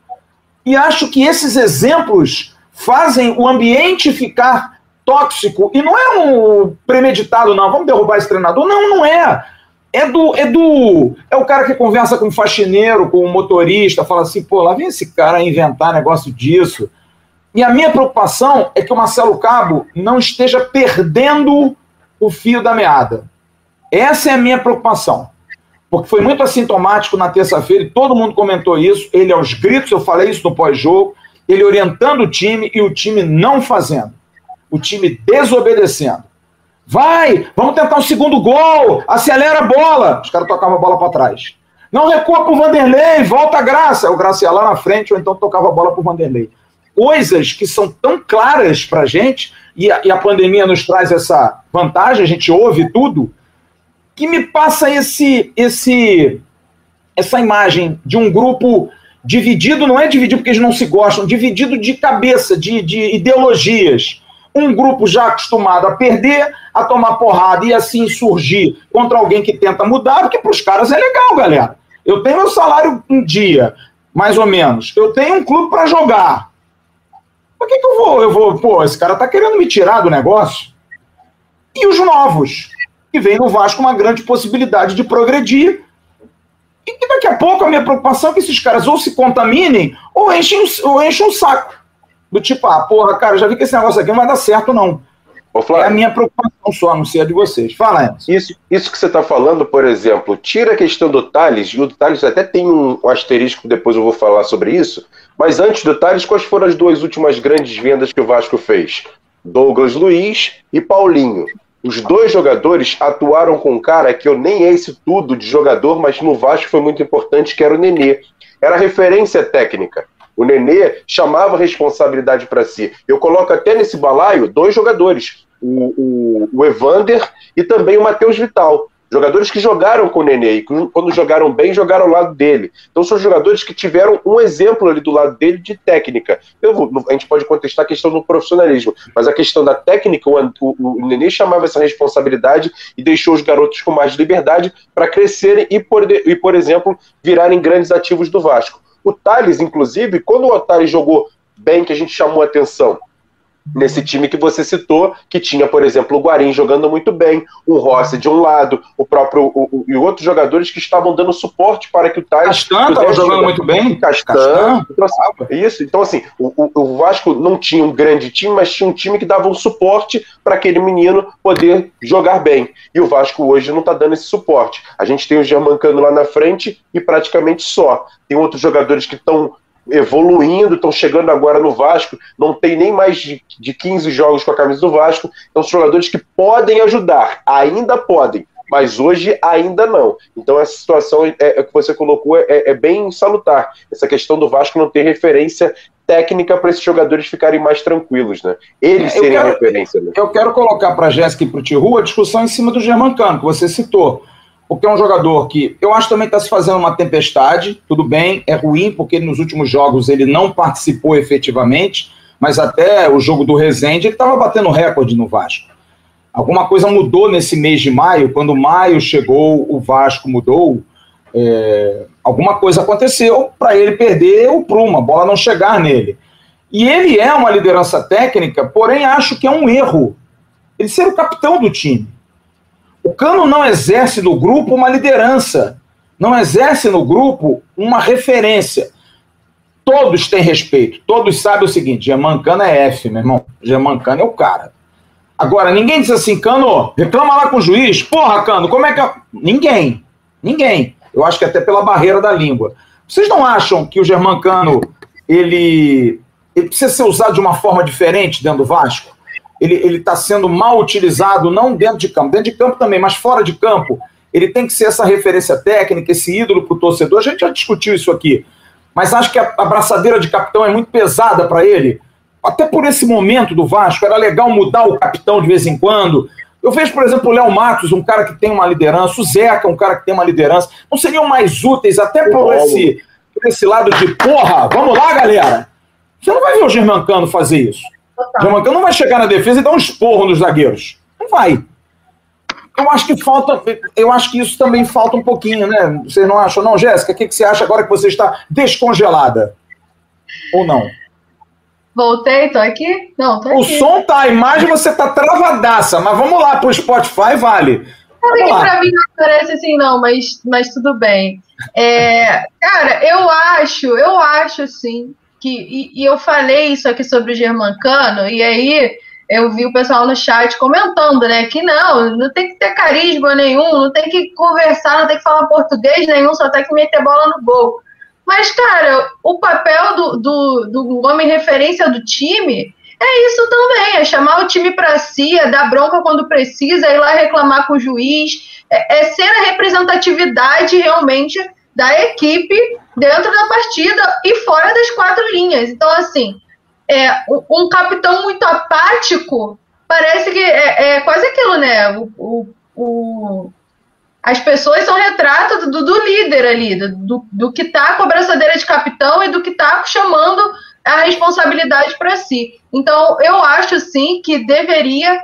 E acho que esses exemplos fazem o ambiente ficar tóxico. E não é um premeditado, não. Vamos derrubar esse treinador. Não, não é. É do, é do. É o cara que conversa com o faxineiro, com o motorista, fala assim, pô, lá vem esse cara inventar negócio disso. E a minha preocupação é que o Marcelo Cabo não esteja perdendo o fio da meada. Essa é a minha preocupação. Porque foi muito assintomático na terça-feira e todo mundo comentou isso. Ele aos gritos, eu falei isso no pós-jogo, ele orientando o time e o time não fazendo. O time desobedecendo. Vai, vamos tentar um segundo gol, acelera a bola. Os caras tocavam a bola para trás. Não recua para o Vanderlei, volta a graça. O Graça ia lá na frente ou então tocava a bola para o Vanderlei. Coisas que são tão claras para a gente, e a, e a pandemia nos traz essa vantagem, a gente ouve tudo, que me passa esse, esse, essa imagem de um grupo dividido, não é dividido porque eles não se gostam, dividido de cabeça, de, de ideologias. Um grupo já acostumado a perder, a tomar porrada e assim surgir contra alguém que tenta mudar, porque para os caras é legal, galera. Eu tenho meu salário um dia, mais ou menos. Eu tenho um clube para jogar. Por que, que eu vou? Eu vou, pô, esse cara tá querendo me tirar do negócio. E os novos? que vem no Vasco uma grande possibilidade de progredir. E daqui a pouco a minha preocupação é que esses caras ou se contaminem ou enchem, ou enchem um saco. Do tipo, ah, porra, cara, já vi que esse negócio aqui não vai dar certo, não. Ô, é a minha preocupação só, não sei a de vocês. Fala. Isso, isso que você está falando, por exemplo, tira a questão do Thales, e o Thales até tem um, um asterisco, depois eu vou falar sobre isso, mas antes do Thales, quais foram as duas últimas grandes vendas que o Vasco fez? Douglas Luiz e Paulinho. Os dois jogadores atuaram com um cara que eu nem é esse tudo de jogador, mas no Vasco foi muito importante, que era o Nenê. Era referência técnica. O Nenê chamava responsabilidade para si. Eu coloco até nesse balaio dois jogadores, o, o, o Evander e também o Matheus Vital. Jogadores que jogaram com o Nenê e quando jogaram bem, jogaram ao lado dele. Então são jogadores que tiveram um exemplo ali do lado dele de técnica. Eu, a gente pode contestar a questão do profissionalismo, mas a questão da técnica, o, o, o Nenê chamava essa responsabilidade e deixou os garotos com mais liberdade para crescerem e por, e, por exemplo, virarem grandes ativos do Vasco. O Thales, inclusive, quando o Thales jogou bem, que a gente chamou a atenção, nesse time que você citou, que tinha, por exemplo, o Guarim jogando muito bem, o Rossi de um lado, o próprio o, o, e outros jogadores que estavam dando suporte para que o Tais. Castan estava jogando muito bem. Castan. Castan. Então, assim, isso. Então, assim, o, o, Vasco não tinha um grande time, mas tinha um time que dava um suporte para aquele menino poder jogar bem. E o Vasco hoje não está dando esse suporte. A gente tem o Germancano lá na frente e praticamente só. Tem outros jogadores que estão evoluindo, estão chegando agora no Vasco, não tem nem mais de, de 15 jogos com a camisa do Vasco, então são jogadores que podem ajudar, ainda podem, mas hoje ainda não. Então essa situação é, é que você colocou é, é, bem salutar, essa questão do Vasco não ter referência técnica para esses jogadores ficarem mais tranquilos, né? Eles é, serem quero, referência. Né? Eu quero colocar para a Jéssica e para o Tihu a discussão em cima do Germancano, que você citou porque é um jogador que eu acho também está se fazendo uma tempestade, tudo bem, é ruim, porque nos últimos jogos ele não participou efetivamente, mas até o jogo do Rezende ele estava batendo recorde no Vasco. Alguma coisa mudou nesse mês de maio, quando maio chegou, o Vasco mudou, é, alguma coisa aconteceu para ele perder o prumo, a bola não chegar nele. E ele é uma liderança técnica, porém acho que é um erro ele ser o capitão do time. O Cano não exerce no grupo uma liderança, não exerce no grupo uma referência. Todos têm respeito, todos sabem o seguinte: Germancano é F, meu irmão. Germancano é o cara. Agora, ninguém diz assim, Cano, reclama lá com o juiz. Porra, Cano, como é que. Eu... Ninguém. Ninguém. Eu acho que até pela barreira da língua. Vocês não acham que o Germancano ele, ele precisa ser usado de uma forma diferente dentro do Vasco? Ele está sendo mal utilizado, não dentro de campo, dentro de campo também, mas fora de campo. Ele tem que ser essa referência técnica, esse ídolo para o torcedor. A gente já discutiu isso aqui. Mas acho que a abraçadeira de capitão é muito pesada para ele. Até por esse momento do Vasco, era legal mudar o capitão de vez em quando. Eu vejo, por exemplo, o Léo Matos, um cara que tem uma liderança, o Zeca, um cara que tem uma liderança. Não seriam mais úteis, até por esse, por esse lado de porra, vamos lá, galera. Você não vai ver o Germancano fazer isso. Total. não vai chegar na defesa e dar um esporro nos zagueiros. Não vai. Eu acho que falta, eu acho que isso também falta um pouquinho, né? Vocês não acham, não, Jéssica? O que, que você acha agora que você está descongelada? Ou não? Voltei, tô aqui? Não, tô aqui. O som tá, a imagem você tá travadaça, mas vamos lá pro Spotify, vale. Sabe que pra mim não parece assim, não, mas, mas tudo bem. É, cara, eu acho, eu acho assim, que. E, e, eu falei isso aqui sobre o Germancano, e aí eu vi o pessoal no chat comentando, né? Que não, não tem que ter carisma nenhum, não tem que conversar, não tem que falar português nenhum, só tem que meter bola no gol. Mas, cara, o papel do, do, do homem referência do time é isso também, é chamar o time para si, é dar bronca quando precisa, é ir lá reclamar com o juiz, é, é ser a representatividade realmente da equipe dentro da partida e fora das quatro linhas. Então, assim, é, um capitão muito apático parece que é, é quase aquilo, né? O, o, o, as pessoas são retrato do, do líder ali, do, do que está com a braçadeira de capitão e do que está chamando a responsabilidade para si. Então, eu acho sim que deveria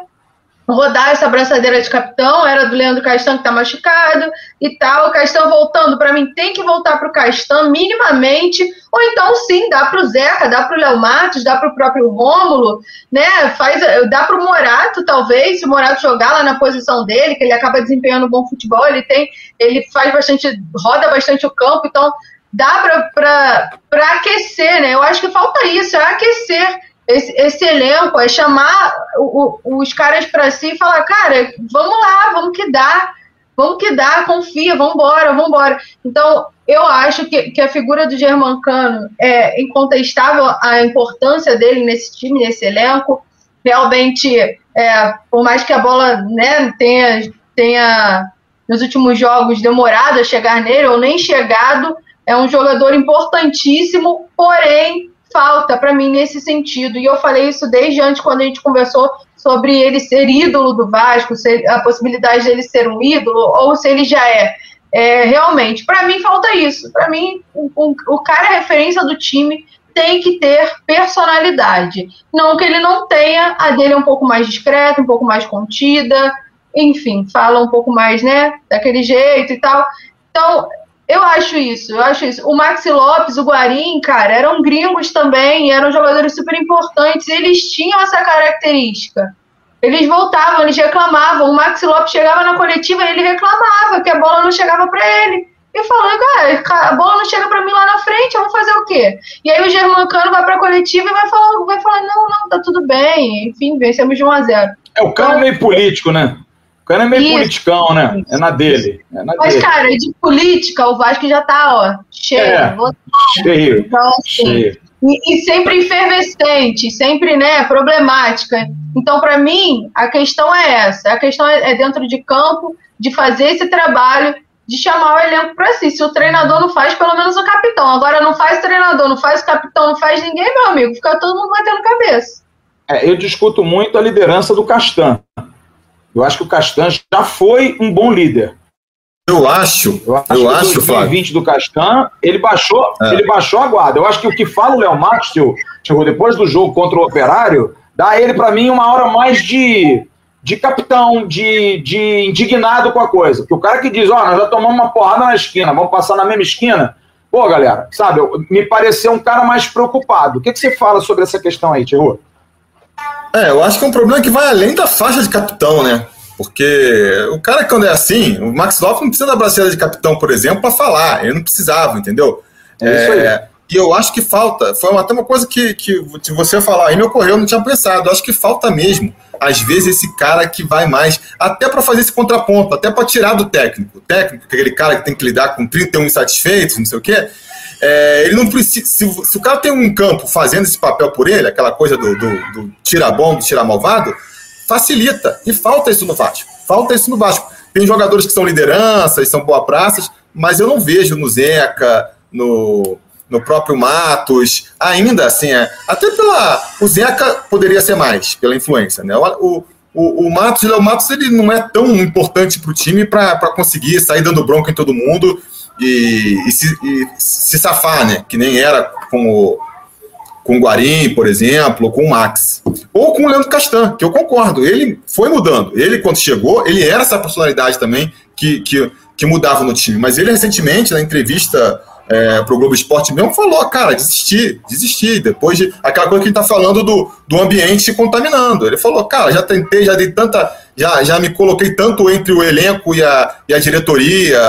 rodar essa braçadeira de capitão, era do Leandro Castan que tá machucado e tal. O Castan voltando, para mim, tem que voltar pro Castan minimamente, ou então sim, dá pro Zeca, dá pro Léo Matos, dá pro próprio Rômulo, né? Faz, dá pro Morato, talvez, se o Morato jogar lá na posição dele, que ele acaba desempenhando bom futebol, ele tem, ele faz bastante, roda bastante o campo, então dá para aquecer, né? Eu acho que falta isso, é aquecer esse, esse elenco, é chamar o, o, os caras para si e falar, cara, vamos lá, vamos que dá, vamos que dá, confia, vamos embora, vamos embora. Então, eu acho que, que a figura do Germancano é incontestável a importância dele nesse time, nesse elenco. Realmente, é, por mais que a bola né, tenha, tenha nos últimos jogos demorado a chegar nele ou nem chegado, é um jogador importantíssimo, porém falta para mim nesse sentido. E eu falei isso desde antes, quando a gente conversou sobre ele ser ídolo do Vasco, a possibilidade dele ser um ídolo, ou se ele já é. é realmente, para mim falta isso. Para mim, o, o cara é referência do time tem que ter personalidade. Não que ele não tenha, a dele é um pouco mais discreta, um pouco mais contida, enfim, fala um pouco mais, né, daquele jeito e tal. Então, eu acho isso, eu acho isso. O Maxi Lopes, o Guarim, cara, eram gringos também, eram jogadores super importantes, eles tinham essa característica. Eles voltavam, eles reclamavam. O Maxi Lopes chegava na coletiva e ele reclamava que a bola não chegava para ele. E falou, cara, a bola não chega para mim lá na frente, vamos fazer o quê? E aí o Germancano vai para a coletiva e vai falar, vai falar, não, não, tá tudo bem. Enfim, vencemos de 1 a 0 É, o cara é meio político, né? O cara é meio Isso. politicão, né? É na dele. É na Mas, dele. cara, de política, o Vasco já tá, ó, cheio. É, cheio. Então, assim, cheio. E, e, sempre efervescente, sempre, né, problemática. Então, para mim, a questão é essa. A questão é, é dentro de campo, de fazer esse trabalho, de chamar o elenco para si. Se o treinador não faz, pelo menos o capitão. Agora, não faz o treinador, não faz o capitão, não faz ninguém, meu amigo. Fica todo mundo batendo cabeça. É, eu discuto muito a liderança do Castan. Eu acho que o Castan já foi um bom líder. Eu acho, eu acho, eu acho 2020 do Castan, ele baixou, é. ele baixou a guarda. Eu acho que o que fala o Léo Matos, chegou depois do jogo contra o Operário, dá ele para mim uma hora mais de, de capitão, de, de indignado com a coisa. Porque o cara que diz, ó, oh, nós já tomamos uma porrada na esquina, vamos passar na mesma esquina. Pô, galera, sabe, me pareceu um cara mais preocupado. O que, que você fala sobre essa questão aí, Tio? É, eu acho que é um problema que vai além da faixa de capitão, né? Porque o cara, quando é assim, o Max Lopes não precisa da braceira de capitão, por exemplo, para falar. Ele não precisava, entendeu? É isso aí. É, e eu acho que falta. Foi até uma coisa que, que você falar aí me ocorreu, eu não tinha pensado. Eu acho que falta mesmo, às vezes, esse cara que vai mais, até para fazer esse contraponto, até para tirar do técnico. O técnico, aquele cara que tem que lidar com 31 insatisfeitos, não sei o quê é, ele não precisa. Se, se, o cara tem um campo fazendo esse papel por ele, aquela coisa do, do, do tira bom, do tira malvado, facilita. E falta isso no Vasco. Falta isso no Vasco. Tem jogadores que são lideranças, são boa praças, mas eu não vejo no Zeca, no, no próprio Matos, ainda assim, é, até pela. O Zeca poderia ser mais, pela influência, né? O, o, o Matos, o Matos ele não é tão importante para o time para conseguir sair dando bronca em todo mundo e, e, se, e, se, safar, né? Que nem era com o, com o Guarim, por exemplo, ou com o Max. Ou com o Leandro Castan, que eu concordo. Ele foi mudando. Ele, quando chegou, ele era essa personalidade também que, que, que mudava no time. Mas ele, recentemente, na entrevista é, pro Globo Esporte mesmo, falou, cara, desisti, desisti. Depois de aquela coisa que ele tá falando do, do ambiente se contaminando. Ele falou, cara, já tentei, já dei tanta. Já, já me coloquei tanto entre o elenco e a, e a diretoria,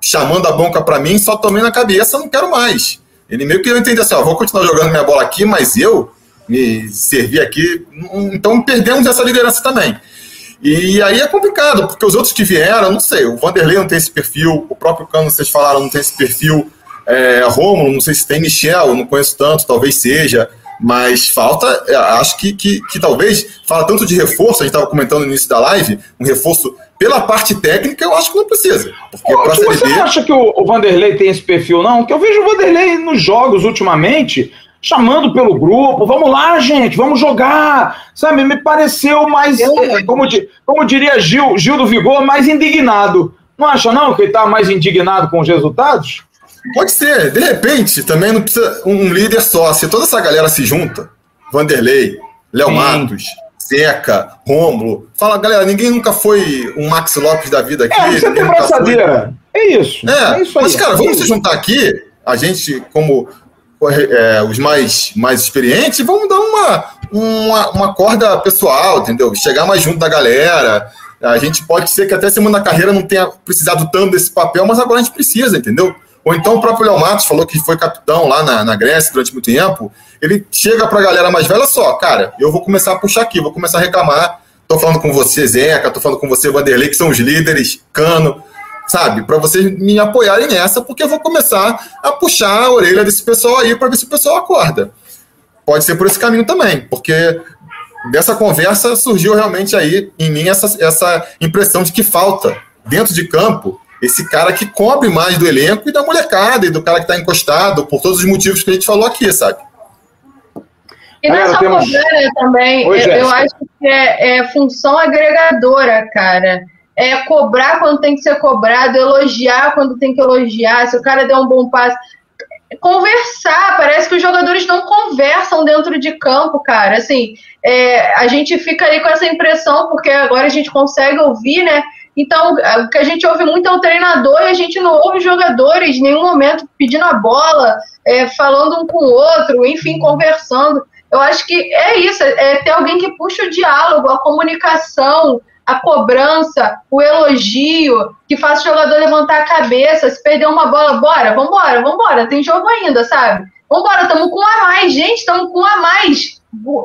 chamando a bronca para mim, só tomei na cabeça, não quero mais. Ele meio que eu entendi assim, ó, vou continuar jogando minha bola aqui, mas eu me servir aqui. Então perdemos essa liderança também. E aí é complicado, porque os outros que vieram, não sei, o Vanderlei não tem esse perfil, o próprio Cano, vocês falaram, não tem esse perfil. É, Romulo, não sei se tem Michel, não conheço tanto, talvez seja. Mas falta, é, acho que, que, que talvez, fala tanto de reforço, a gente estava comentando no início da live, um reforço pela parte técnica, eu acho que não precisa. Porque Pô, você B... não acha que o, o Vanderlei tem esse perfil, não? Que eu vejo o Vanderlei nos jogos ultimamente, chamando pelo grupo, vamos lá, gente, vamos jogar. Sabe, me pareceu mais, é, como, como diria Gil, Gil do Vigor, mais indignado. Não acha, não, que ele está mais indignado com os resultados? Pode ser, de repente, também não precisa um líder só. Se toda essa galera se junta, Vanderlei, Léo Matos, Zeca, Rômulo, fala, galera, ninguém nunca foi um Max Lopes da vida aqui. É, você tem braçadeira. É isso. É, é isso aí. Mas, cara, vamos se juntar aqui, a gente, como é, os mais, mais experientes, vamos dar uma, uma, uma corda pessoal, entendeu? Chegar mais junto da galera. A gente pode ser que até semana da carreira não tenha precisado tanto desse papel, mas agora a gente precisa, entendeu? Ou então o próprio Léo Matos falou que foi capitão lá na, na Grécia durante muito tempo. Ele chega para a galera mais velha só, cara, eu vou começar a puxar aqui, vou começar a reclamar. Tô falando com você, Zeca, tô falando com você, Vanderlei, que são os líderes, Cano, sabe? Para vocês me apoiarem nessa, porque eu vou começar a puxar a orelha desse pessoal aí para ver se o pessoal acorda. Pode ser por esse caminho também, porque dessa conversa surgiu realmente aí em mim essa, essa impressão de que falta dentro de campo esse cara que cobre mais do elenco e da molecada e do cara que está encostado, por todos os motivos que a gente falou aqui, sabe? E nessa temos... cobrança também, Oi, eu, eu, acho que é, é, função agregadora, cara. É cobrar quando tem que ser cobrado, elogiar quando tem que elogiar. Se o cara der um bom passe, conversar. Parece que os jogadores não conversam dentro de campo, cara. Assim, é, a gente fica aí com essa impressão, porque agora a gente consegue ouvir, né? Então, o que a gente ouve muito é o treinador e a gente não ouve jogadores em nenhum momento pedindo a bola, é, falando um com o outro, enfim, conversando. Eu acho que é isso, é ter alguém que puxa o diálogo, a comunicação, a cobrança, o elogio, que faça o jogador levantar a cabeça, se perder uma bola, bora, vambora, vambora, tem jogo ainda, sabe? Vambora, estamos com um a mais, gente, estamos com um a mais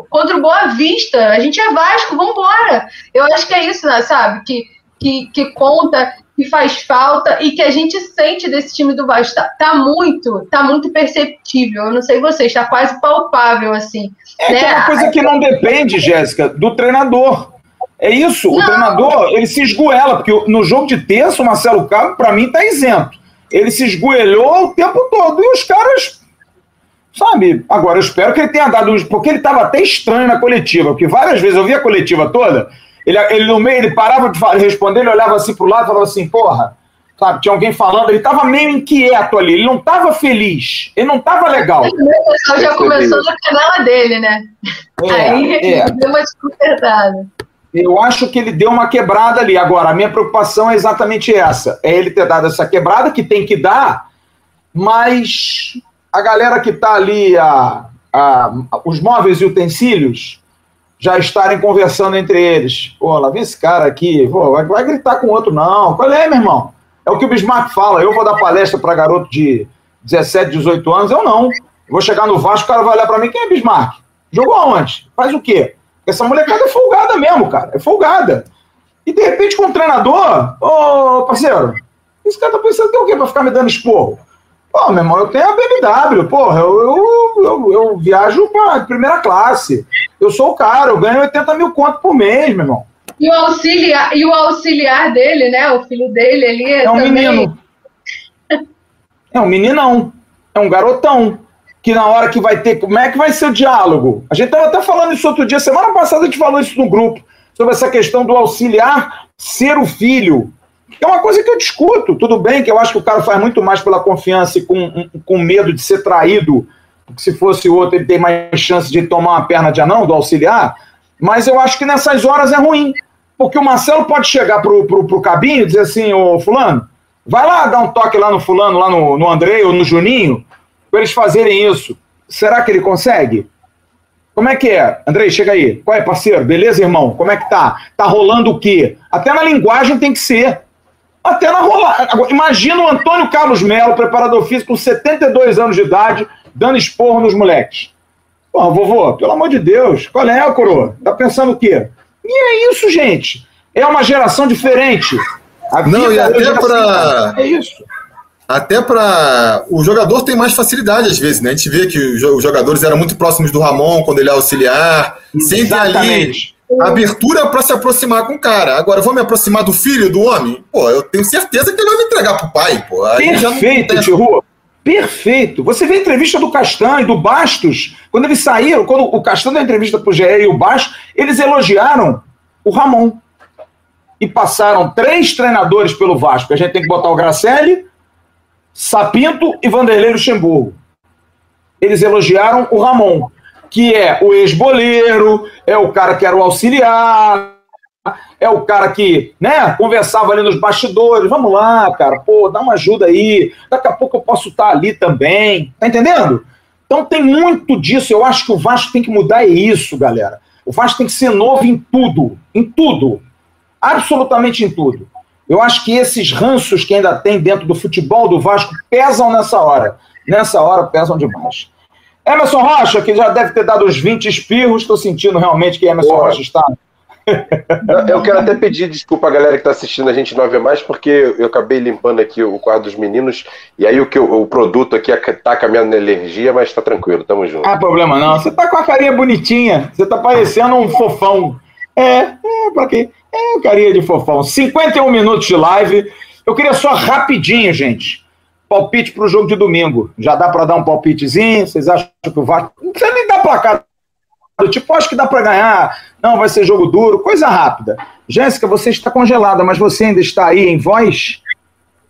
contra o Boa Vista, a gente é Vasco, vambora. Eu acho que é isso, né, sabe? Que que, que conta, que faz falta e que a gente sente desse time do Vasco. Tá, tá muito, tá muito perceptível. Eu não sei vocês, está quase palpável, assim. É, né? é uma coisa que não depende, Jéssica, do treinador. É isso, não. o treinador, ele se esgoela, porque no jogo de terça, o Marcelo Cabo, para mim, tá isento. Ele se esgoelhou o tempo todo. E os caras Sabe? Agora, eu espero que ele tenha dado. Porque ele estava até estranho na coletiva, porque várias vezes eu vi a coletiva toda, ele, ele no meio, ele parava de responder, ele olhava assim pro lado e falava assim, porra, sabe, tinha alguém falando, ele estava meio inquieto ali, ele não estava feliz, ele não estava legal. O pessoal já começou na canela dele, né? É, Aí é. deu uma desconcertada. Eu acho que ele deu uma quebrada ali. Agora, a minha preocupação é exatamente essa: é ele ter dado essa quebrada, que tem que dar, mas a galera que está ali, a, a, os móveis e utensílios, já estarem conversando entre eles. Pô, lá vem esse cara aqui, pô, vai, vai gritar com outro, não. Qual é, meu irmão? É o que o Bismarck fala. Eu vou dar palestra para garoto de 17, 18 anos, eu não. Vou chegar no Vasco, o cara vai olhar para mim, quem é Bismarck? Jogou aonde? Faz o quê? Essa molecada é folgada mesmo, cara. É folgada. E de repente, com o treinador, ô parceiro, esse cara tá pensando que é o quê? Pra ficar me dando esporro? Pô, meu irmão, eu tenho a BMW, porra, eu, eu, eu, eu viajo pra primeira classe. Eu sou o cara, eu ganho 80 mil conto por mês, meu irmão. E o auxiliar, e o auxiliar dele, né? O filho dele ali. É um também... menino. É um meninão. É um garotão. Que na hora que vai ter. Como é que vai ser o diálogo? A gente estava até falando isso outro dia. Semana passada a gente falou isso no grupo. Sobre essa questão do auxiliar ser o filho. É uma coisa que eu discuto. Tudo bem que eu acho que o cara faz muito mais pela confiança e com, com medo de ser traído, porque se fosse outro ele tem mais chance de tomar uma perna de anão, do auxiliar. Mas eu acho que nessas horas é ruim. Porque o Marcelo pode chegar pro, pro, pro cabinho e dizer assim, ô fulano, Vai lá dar um toque lá no fulano, lá no, no Andrei ou no Juninho, para eles fazerem isso. Será que ele consegue? Como é que é? Andrei, chega aí. Qual é, parceiro? Beleza, irmão? Como é que tá? Tá rolando o quê? Até na linguagem tem que ser. Até na rolar. Imagina o Antônio Carlos Melo, preparador físico, com 72 anos de idade, dando esporro nos moleques. Porra, vovô, pelo amor de Deus, qual é, coroa? Tá pensando o quê? E é isso, gente. É uma geração diferente. Não, e até assim, para. É isso. Até para. O jogador tem mais facilidade às vezes, né? A gente vê que os jogadores eram muito próximos do Ramon quando ele é auxiliar. Sempre ali abertura para se aproximar com o cara. Agora, eu vou me aproximar do filho do homem? Pô, eu tenho certeza que ele vai me entregar pro pai, pô. Aí Perfeito. Tio Perfeito. Você vê a entrevista do Castan e do Bastos, quando eles saíram, quando o Castan deu entrevista pro GE e o Bastos, eles elogiaram o Ramon. E passaram três treinadores pelo Vasco. A gente tem que botar o Gracelli, Sapinto e Vanderlei Luxemburgo. Eles elogiaram o Ramon, que é o ex-boleiro, é o cara que era o auxiliar, é o cara que, né, conversava ali nos bastidores. Vamos lá, cara, pô, dá uma ajuda aí. Daqui a pouco eu posso estar ali também. Tá entendendo? Então tem muito disso. Eu acho que o Vasco tem que mudar é isso, galera. O Vasco tem que ser novo em tudo, em tudo, absolutamente em tudo. Eu acho que esses ranços que ainda tem dentro do futebol do Vasco pesam nessa hora. Nessa hora pesam demais. Emerson Rocha, que já deve ter dado os 20 espirros, estou sentindo realmente que Emerson Rocha está. Eu quero até pedir desculpa à galera que está assistindo a gente não vê mais, porque eu acabei limpando aqui o quadro dos meninos, e aí o, que, o produto aqui está caminhando na alergia, mas está tranquilo, tamo junto. Ah, problema não. Você tá com a carinha bonitinha, você tá parecendo um fofão. É, é, pra quê? É, carinha de fofão. 51 minutos de live. Eu queria só rapidinho, gente. Palpite para o jogo de domingo. Já dá para dar um palpitezinho? Vocês acham que o Vasco. Não precisa nem dar placar. Tipo, acho que dá para ganhar. Não, vai ser jogo duro. Coisa rápida. Jéssica, você está congelada, mas você ainda está aí em voz?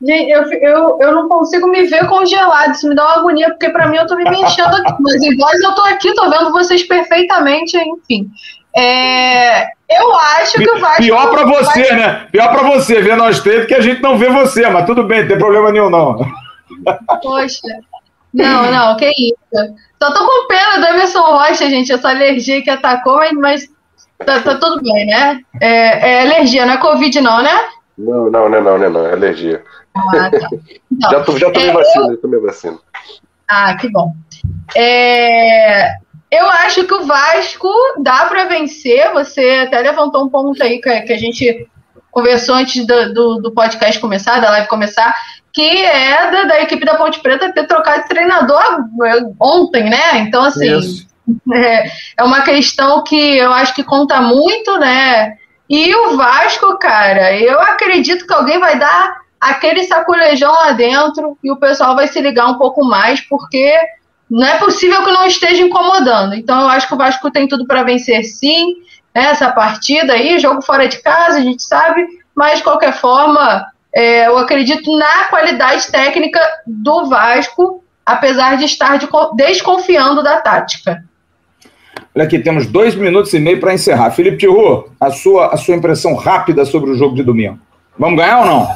Gente, eu, eu, eu não consigo me ver congelado. Isso me dá uma agonia, porque para mim eu tô me enchendo aqui. Mas em voz eu tô aqui, tô vendo vocês perfeitamente, enfim. É, eu acho que o Vasco. Pior para você, vai... né? Pior para você ver nós três que a gente não vê você, mas tudo bem, não tem problema nenhum, não. Poxa. Não, não, que isso. Só tô com pena do Emerson Rocha, gente, essa alergia que atacou, mas tá, tá tudo bem, né? É, é, alergia, não é Covid, não, né? Não, não, não, não, não, não é alergia. Ah, tá. Então, (laughs) já, tô, já tomei é, vacina, eu... tomei vacina. Ah, que bom. É, eu acho que o Vasco dá para vencer. Você até levantou um ponto aí que, que a gente conversou antes do, do, do, podcast começar, da live começar, que é da, da, equipe da Ponte Preta ter trocado de treinador ontem, né? Então, assim, é, é, uma questão que eu acho que conta muito, né? E o Vasco, cara, eu acredito que alguém vai dar aquele saculejão lá dentro e o pessoal vai se ligar um pouco mais, porque não é possível que não esteja incomodando. Então eu acho que o Vasco tem tudo para vencer sim, né, essa partida aí, jogo fora de casa, a gente sabe, mas de qualquer forma, é, eu acredito na qualidade técnica do Vasco, apesar de estar de, desconfiando da tática. Olha aqui, temos dois minutos e meio para encerrar. Felipe Tiru, a sua, a sua impressão rápida sobre o jogo de domingo. Vamos ganhar ou não?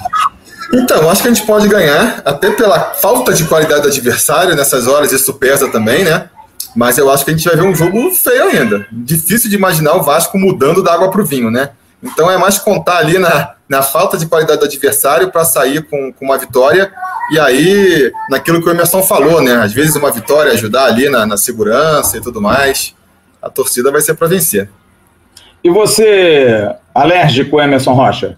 Então, acho que a gente pode ganhar, até pela falta de qualidade do adversário, nessas horas isso pesa também, né? Mas eu acho que a gente vai ver um jogo feio ainda. Difícil de imaginar o Vasco mudando da água para o vinho, né? Então é mais contar ali na, na falta de qualidade do adversário para sair com, com uma vitória. E aí, naquilo que o Emerson falou, né? Às vezes uma vitória ajudar ali na, na segurança e tudo mais. A torcida vai ser para vencer. E você, alérgico, Emerson Rocha?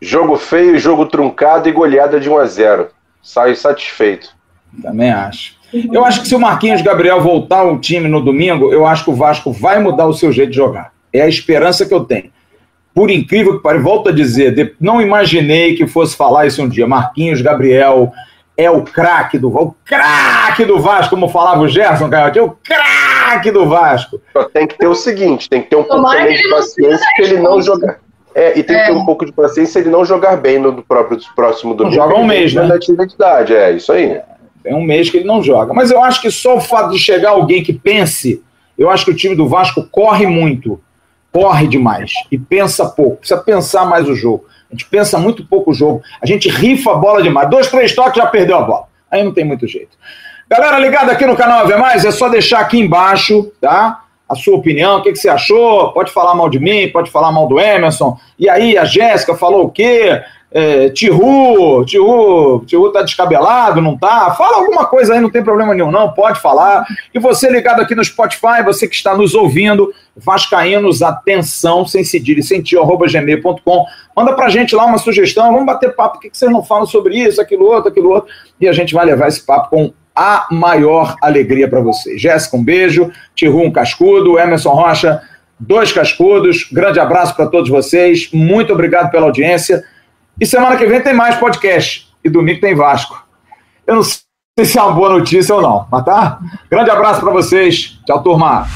Jogo feio, jogo truncado e goleada de 1 a 0 Saio satisfeito. Também acho. Eu acho que se o Marquinhos Gabriel voltar ao time no domingo, eu acho que o Vasco vai mudar o seu jeito de jogar. É a esperança que eu tenho. Por incrível que pareça, volto a dizer, não imaginei que fosse falar isso um dia. Marquinhos Gabriel é o craque do Vasco. O craque do Vasco, como falava o Gerson, Canhotinho, o craque do Vasco. Tem que ter o seguinte, tem que ter um pouco de paciência que ele não jogar. É, e tem é. que ter um pouco de paciência ele não jogar bem no próprio próximo domingo. Joga um mês, né? identidade, é isso aí. É, tem um mês que ele não joga. Mas eu acho que só o fato de chegar alguém que pense, eu acho que o time do Vasco corre muito, corre demais e pensa pouco. Precisa pensar mais o jogo. A gente pensa muito pouco o jogo. A gente rifa a bola demais. Dois, três toques, já perdeu a bola. Aí não tem muito jeito. Galera ligada aqui no canal Ave Mais, é só deixar aqui embaixo, tá? A sua opinião, o que, que você achou? Pode falar mal de mim, pode falar mal do Emerson. E aí, a Jéssica falou o quê? É, Tihu, Tihu, Tihu tá descabelado, não tá? Fala alguma coisa aí, não tem problema nenhum, não, pode falar. E você ligado aqui no Spotify, você que está nos ouvindo, Vascaínos, atenção, sem cedilha e sem tio, arroba gmail.com. Manda pra gente lá uma sugestão, vamos bater papo, que, que vocês não falam sobre isso, aquilo outro, aquilo outro, e a gente vai levar esse papo com a maior alegria para vocês. Jéssica, um beijo, Tihu, um cascudo, Emerson Rocha, dois cascudos, grande abraço para todos vocês, muito obrigado pela audiência. E semana que vem tem mais podcast. E domingo tem Vasco. Eu não sei se é uma boa notícia ou não, mas tá? Grande abraço para vocês. Tchau, turma.